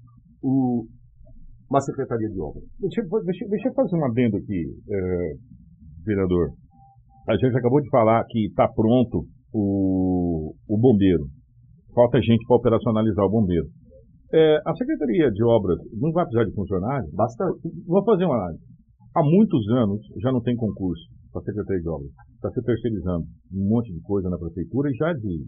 um, uma secretaria de obras. Deixa, deixa, deixa eu fazer um adendo aqui, é, vereador. A gente acabou de falar que está pronto o, o bombeiro. Falta gente para operacionalizar o bombeiro. É, a Secretaria de Obras não vai precisar de funcionários? Bastante. Vou fazer uma análise. Há muitos anos já não tem concurso para a Secretaria de Obras. Está se terceirizando um monte de coisa na Prefeitura e já de,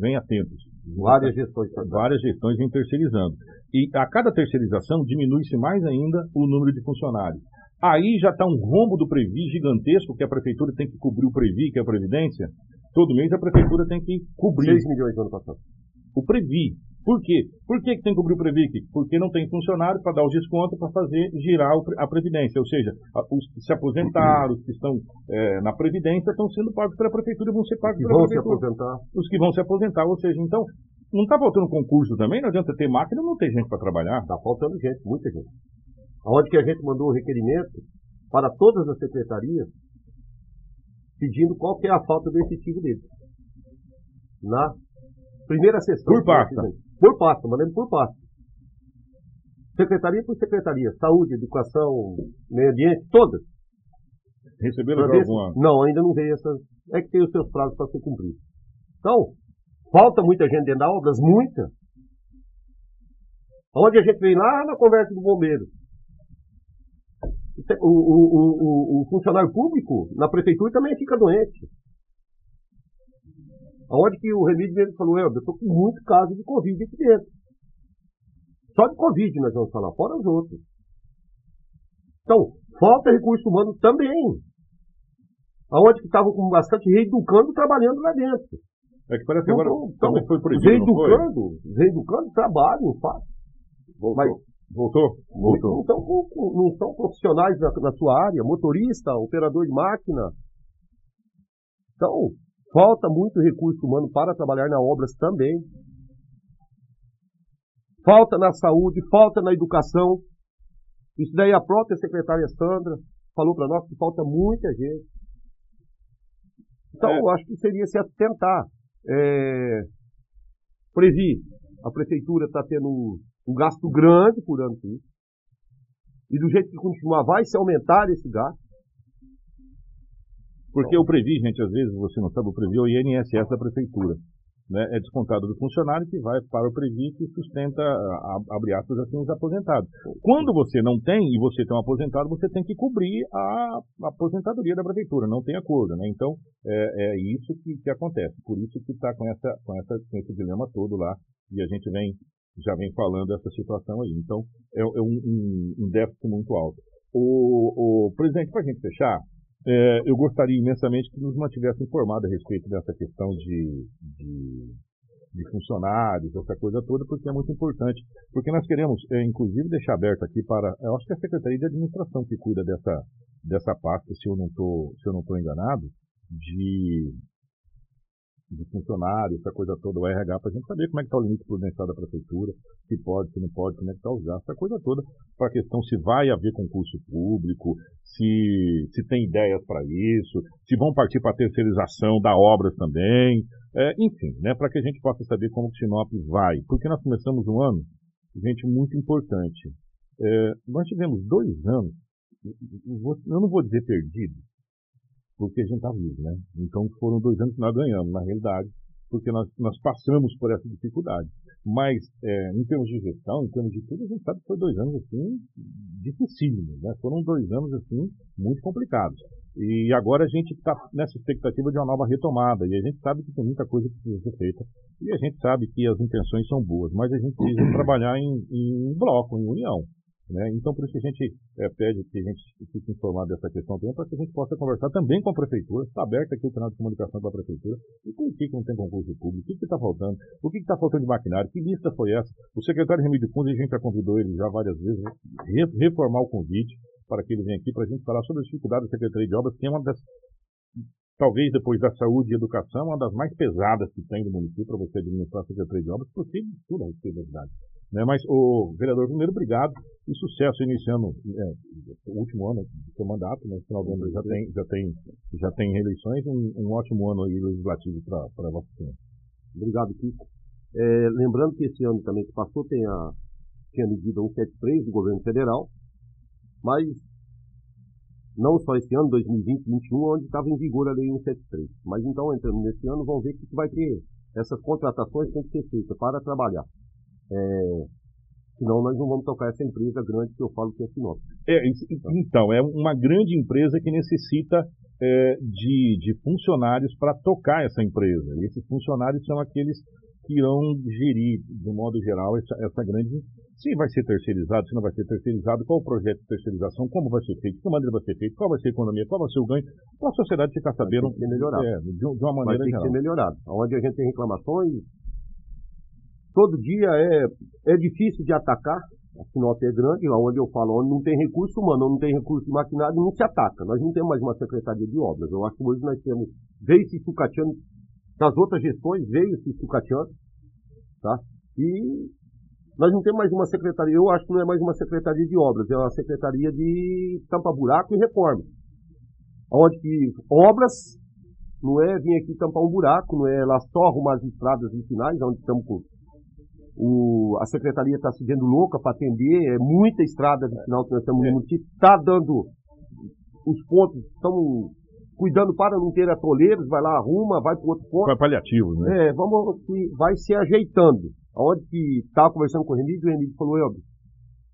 vem atentos. Várias gestões. Várias gestões vêm terceirizando. E a cada terceirização diminui-se mais ainda o número de funcionários. Aí já está um rombo do Previ gigantesco, que a prefeitura tem que cobrir o Previ, que é a Previdência. Todo mês a prefeitura tem que cobrir. 6 milhões no ano passado. O Previ. Por quê? Por que, que tem que cobrir o Previ? Porque não tem funcionário para dar os descontos para fazer girar a Previdência. Ou seja, os que se aposentaram, os que estão é, na Previdência, estão sendo pagos pela Prefeitura e vão ser pagos pela Prefeitura. Os que vão se aposentar. Os que vão se aposentar. Ou seja, então, não está faltando concurso também? Não adianta ter máquina não ter gente para trabalhar. Está faltando gente, muita gente. Aonde que a gente mandou o requerimento para todas as secretarias pedindo qual que é a falta do efetivo deles. Na primeira sessão. Por pasta. Por pasta, mandando por pasta. Secretaria por secretaria. Saúde, educação, meio ambiente, todas. Receberam já alguma? Não, ainda não veio essas. É que tem os seus prazos para ser cumprido. Então, falta muita gente dentro da obras, muita. Onde a gente vem lá na conversa do bombeiro. O, o, o, o, funcionário público na prefeitura também fica doente. Onde que o Remídio mesmo falou, eu estou com muito caso de Covid aqui dentro. Só de Covid nós vamos falar, fora os outros. Então, falta recurso humano também. Aonde que estavam com bastante reeducando trabalhando lá dentro. É que parece que agora então, também foi proibido, reeducando, reeducando trabalho, fácil. Mas Voltou? Voltou. Não são, não são profissionais na, na, sua área, motorista, operador de máquina. Então, falta muito recurso humano para trabalhar na obras também. Falta na saúde, falta na educação. Isso daí a própria secretária Sandra falou para nós que falta muita gente. Então, é. eu acho que seria se atentar. É, Previ, a prefeitura está tendo um gasto grande por ano com isso. E do jeito que continuar, vai se aumentar esse gasto. Porque o Previ, gente, às vezes você não sabe, o Previ é o INSS da prefeitura. Né? É descontado do funcionário que vai para o Previ que sustenta, abre aspas, assim, os aposentados. Quando você não tem e você tem um aposentado, você tem que cobrir a, a aposentadoria da prefeitura, não tem acordo. Né? Então, é, é isso que, que, acontece. Por isso que está com, essa, com, essa, com esse dilema todo lá. E a gente vem já vem falando dessa situação aí. Então, é, é um, um, um, déficit muito alto. O, o presidente, para a gente fechar, é, eu gostaria imensamente que nos mantivesse informado a respeito dessa questão de, de, de, funcionários, essa coisa toda, porque é muito importante. Porque nós queremos, é, inclusive, deixar aberto aqui para. Eu acho que a Secretaria de Administração que cuida dessa, dessa pasta, se eu não estou enganado, de de funcionários, essa coisa toda, o RH, para a gente saber como é que está o limite prudencial da prefeitura, se pode, se não pode, como é que está os gastos, essa coisa toda, para a questão se vai haver concurso público, se, se tem ideias para isso, se vão partir para a terceirização da obras também, é, enfim, né, para que a gente possa saber como o Sinop vai. Porque nós começamos um ano, gente, muito importante. É, nós tivemos dois anos, eu não vou dizer perdido, porque a gente está vivo, né? Então foram dois anos que nós ganhamos, na realidade, porque nós, nós passamos por essa dificuldade. Mas, é, em termos de gestão, em termos de tudo, a gente sabe que foi dois anos, assim, dificílimos, né? Foram dois anos, assim, muito complicados. E agora a gente está nessa expectativa de uma nova retomada, e a gente sabe que tem muita coisa que precisa ser feita, e a gente sabe que as intenções são boas, mas a gente precisa trabalhar em, em bloco, em união. Né? Então, por isso que a gente é, pede que a gente fique informado dessa questão também, para que a gente possa conversar também com a Prefeitura. Está aberto aqui o canal de comunicação da Prefeitura. E por que, que não tem concurso público? O que está faltando? O que está faltando de maquinário? Que lista foi essa? O secretário Remídio Fundo, a gente já convidou ele já várias vezes, reformar o convite para que ele venha aqui para a gente falar sobre a dificuldade da Secretaria de Obras, que é uma das talvez depois da saúde e educação, uma das mais pesadas que tem no município para você administrar a Secretaria de Obras, possível tudo a respeito da cidade. Né? Mas, o vereador, primeiro, obrigado e sucesso iniciando é, o último ano do seu mandato, né? no final do ano já tem, já tem, já tem reeleições, um, um ótimo ano aí legislativo para a Vossa Senhora. Obrigado, Kiko. É, lembrando que esse ano também que passou tem a, tinha a medida 173 do governo federal, mas não só esse ano, 2020, 2021, onde estava em vigor a lei 173. Mas então, entrando nesse ano, vamos ver que vai ter essas contratações que tem que ser feitas para trabalhar. É, senão nós não vamos tocar essa empresa grande que eu falo que é Sinop. É, então, é uma grande empresa que necessita é, de, de funcionários para tocar essa empresa. E esses funcionários são aqueles que irão gerir, de modo geral, essa, essa grande. Se vai ser terceirizado, se não vai ser terceirizado, qual o projeto de terceirização, como vai ser feito, de que maneira vai ser feito, qual vai ser a economia, qual vai ser o ganho, para a sociedade ficar sabendo. Vai ter que ser melhorado. É, de, de, uma maneira vai ter geral. que ser melhorado. Onde a gente tem reclamações, todo dia é, é difícil de atacar. A Sinop é grande, onde eu falo, onde não tem recurso humano, não tem recurso de maquinário, não se ataca. Nós não temos mais uma secretaria de obras. Eu acho que hoje nós temos, veio se sucateando, nas outras gestões veio se sucateando, tá? E nós não temos mais uma secretaria, eu acho que não é mais uma secretaria de obras, é uma secretaria de tampa-buraco e reforma. Onde que obras não é vir aqui tampar um buraco, não é lá só arrumar as estradas finais, onde estamos com o, a secretaria está se vendo louca para atender, é muita estrada de final que nós estamos no município, está dando os pontos, estamos cuidando para não ter atoleiros, vai lá, arruma, vai para outro ponto. Vai paliativo, né? É, vamos, vai se ajeitando. Onde que estava conversando com o Remídio, o Remídio falou, eu,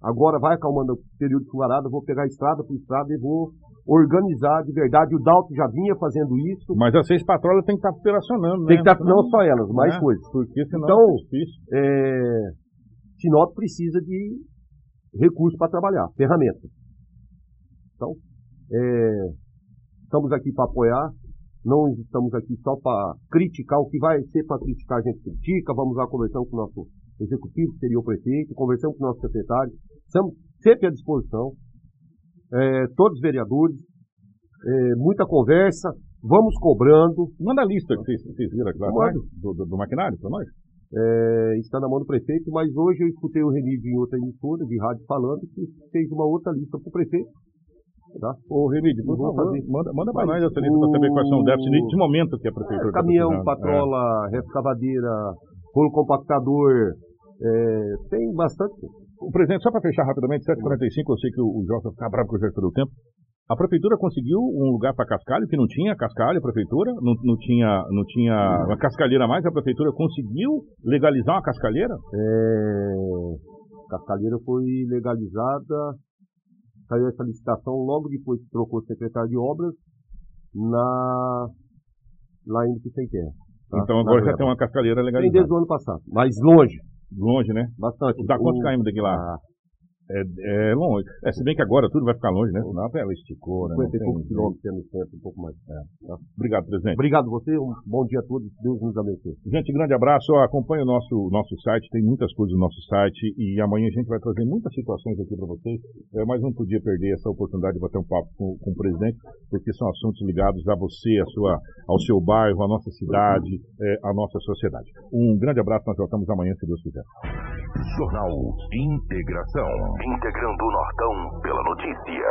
agora vai acalmando o período de chuvarada, vou pegar estrada por estrada e vou organizar de verdade. O Dalton já vinha fazendo isso. Mas as seis patrolas tem que estar operacionando, Tem né? que estar, não só elas, mais É. coisas. Porque senão Então, é difícil. é, Sinop precisa de recursos para trabalhar, ferramentas. Então, é, estamos aqui para apoiar, não estamos aqui só para criticar. O que vai ser para criticar, a gente critica. Vamos lá conversando com o nosso executivo, que seria o prefeito, conversando com o nosso secretário. Estamos sempre à disposição. É, todos os vereadores, é, muita conversa, vamos cobrando. Manda a lista que vocês, vocês viram aqui lá do, do, do maquinário para nós. É, está na mão do prefeito, mas hoje eu escutei o Remídio em outra emissora de rádio falando que fez uma outra lista para o prefeito. Tá? Ô, Remídio, por favor, fazer. manda, manda para nós essa lista para saber quais são os déficits de momento que a prefeitura É, tá caminhão, precisando. patrola, rescavadeira, rolo compactador, é, tem bastante. O presidente, só para fechar rapidamente, 7h45, eu sei que o, o Jota fica bravo com o gestor do tempo. A prefeitura conseguiu um lugar para cascalho, que não tinha cascalho, a prefeitura, não, não tinha, não tinha uma cascalheira a mais, a prefeitura conseguiu legalizar uma cascalheira? É, Cascalheira foi legalizada, saiu essa licitação logo depois que trocou o secretário de obras na, lá em Sem Terra. tá? então agora já tem uma cascalheira Tem legalizada. desde o ano passado, mas longe, Longe, né? bastante. Dá quantos O- km daqui lá? É, é longe. É, se bem que agora tudo vai ficar longe, né? Senão ela esticou, né? 50 e poucos quilômetros no centro, um pouco mais. É. Obrigado, presidente. Obrigado você, um bom dia a todos, Deus nos abençoe. Gente, grande abraço, acompanhe o nosso, nosso site, tem muitas coisas no nosso site e amanhã a gente vai trazer muitas situações aqui para vocês, é, mas não podia perder essa oportunidade de bater um papo com, com o presidente, porque são assuntos ligados a você, a sua, ao seu bairro, à nossa cidade, é, à nossa sociedade. Um grande abraço, nós voltamos amanhã, se Deus quiser. Jornal Integração integrando o Nortão pela notícia.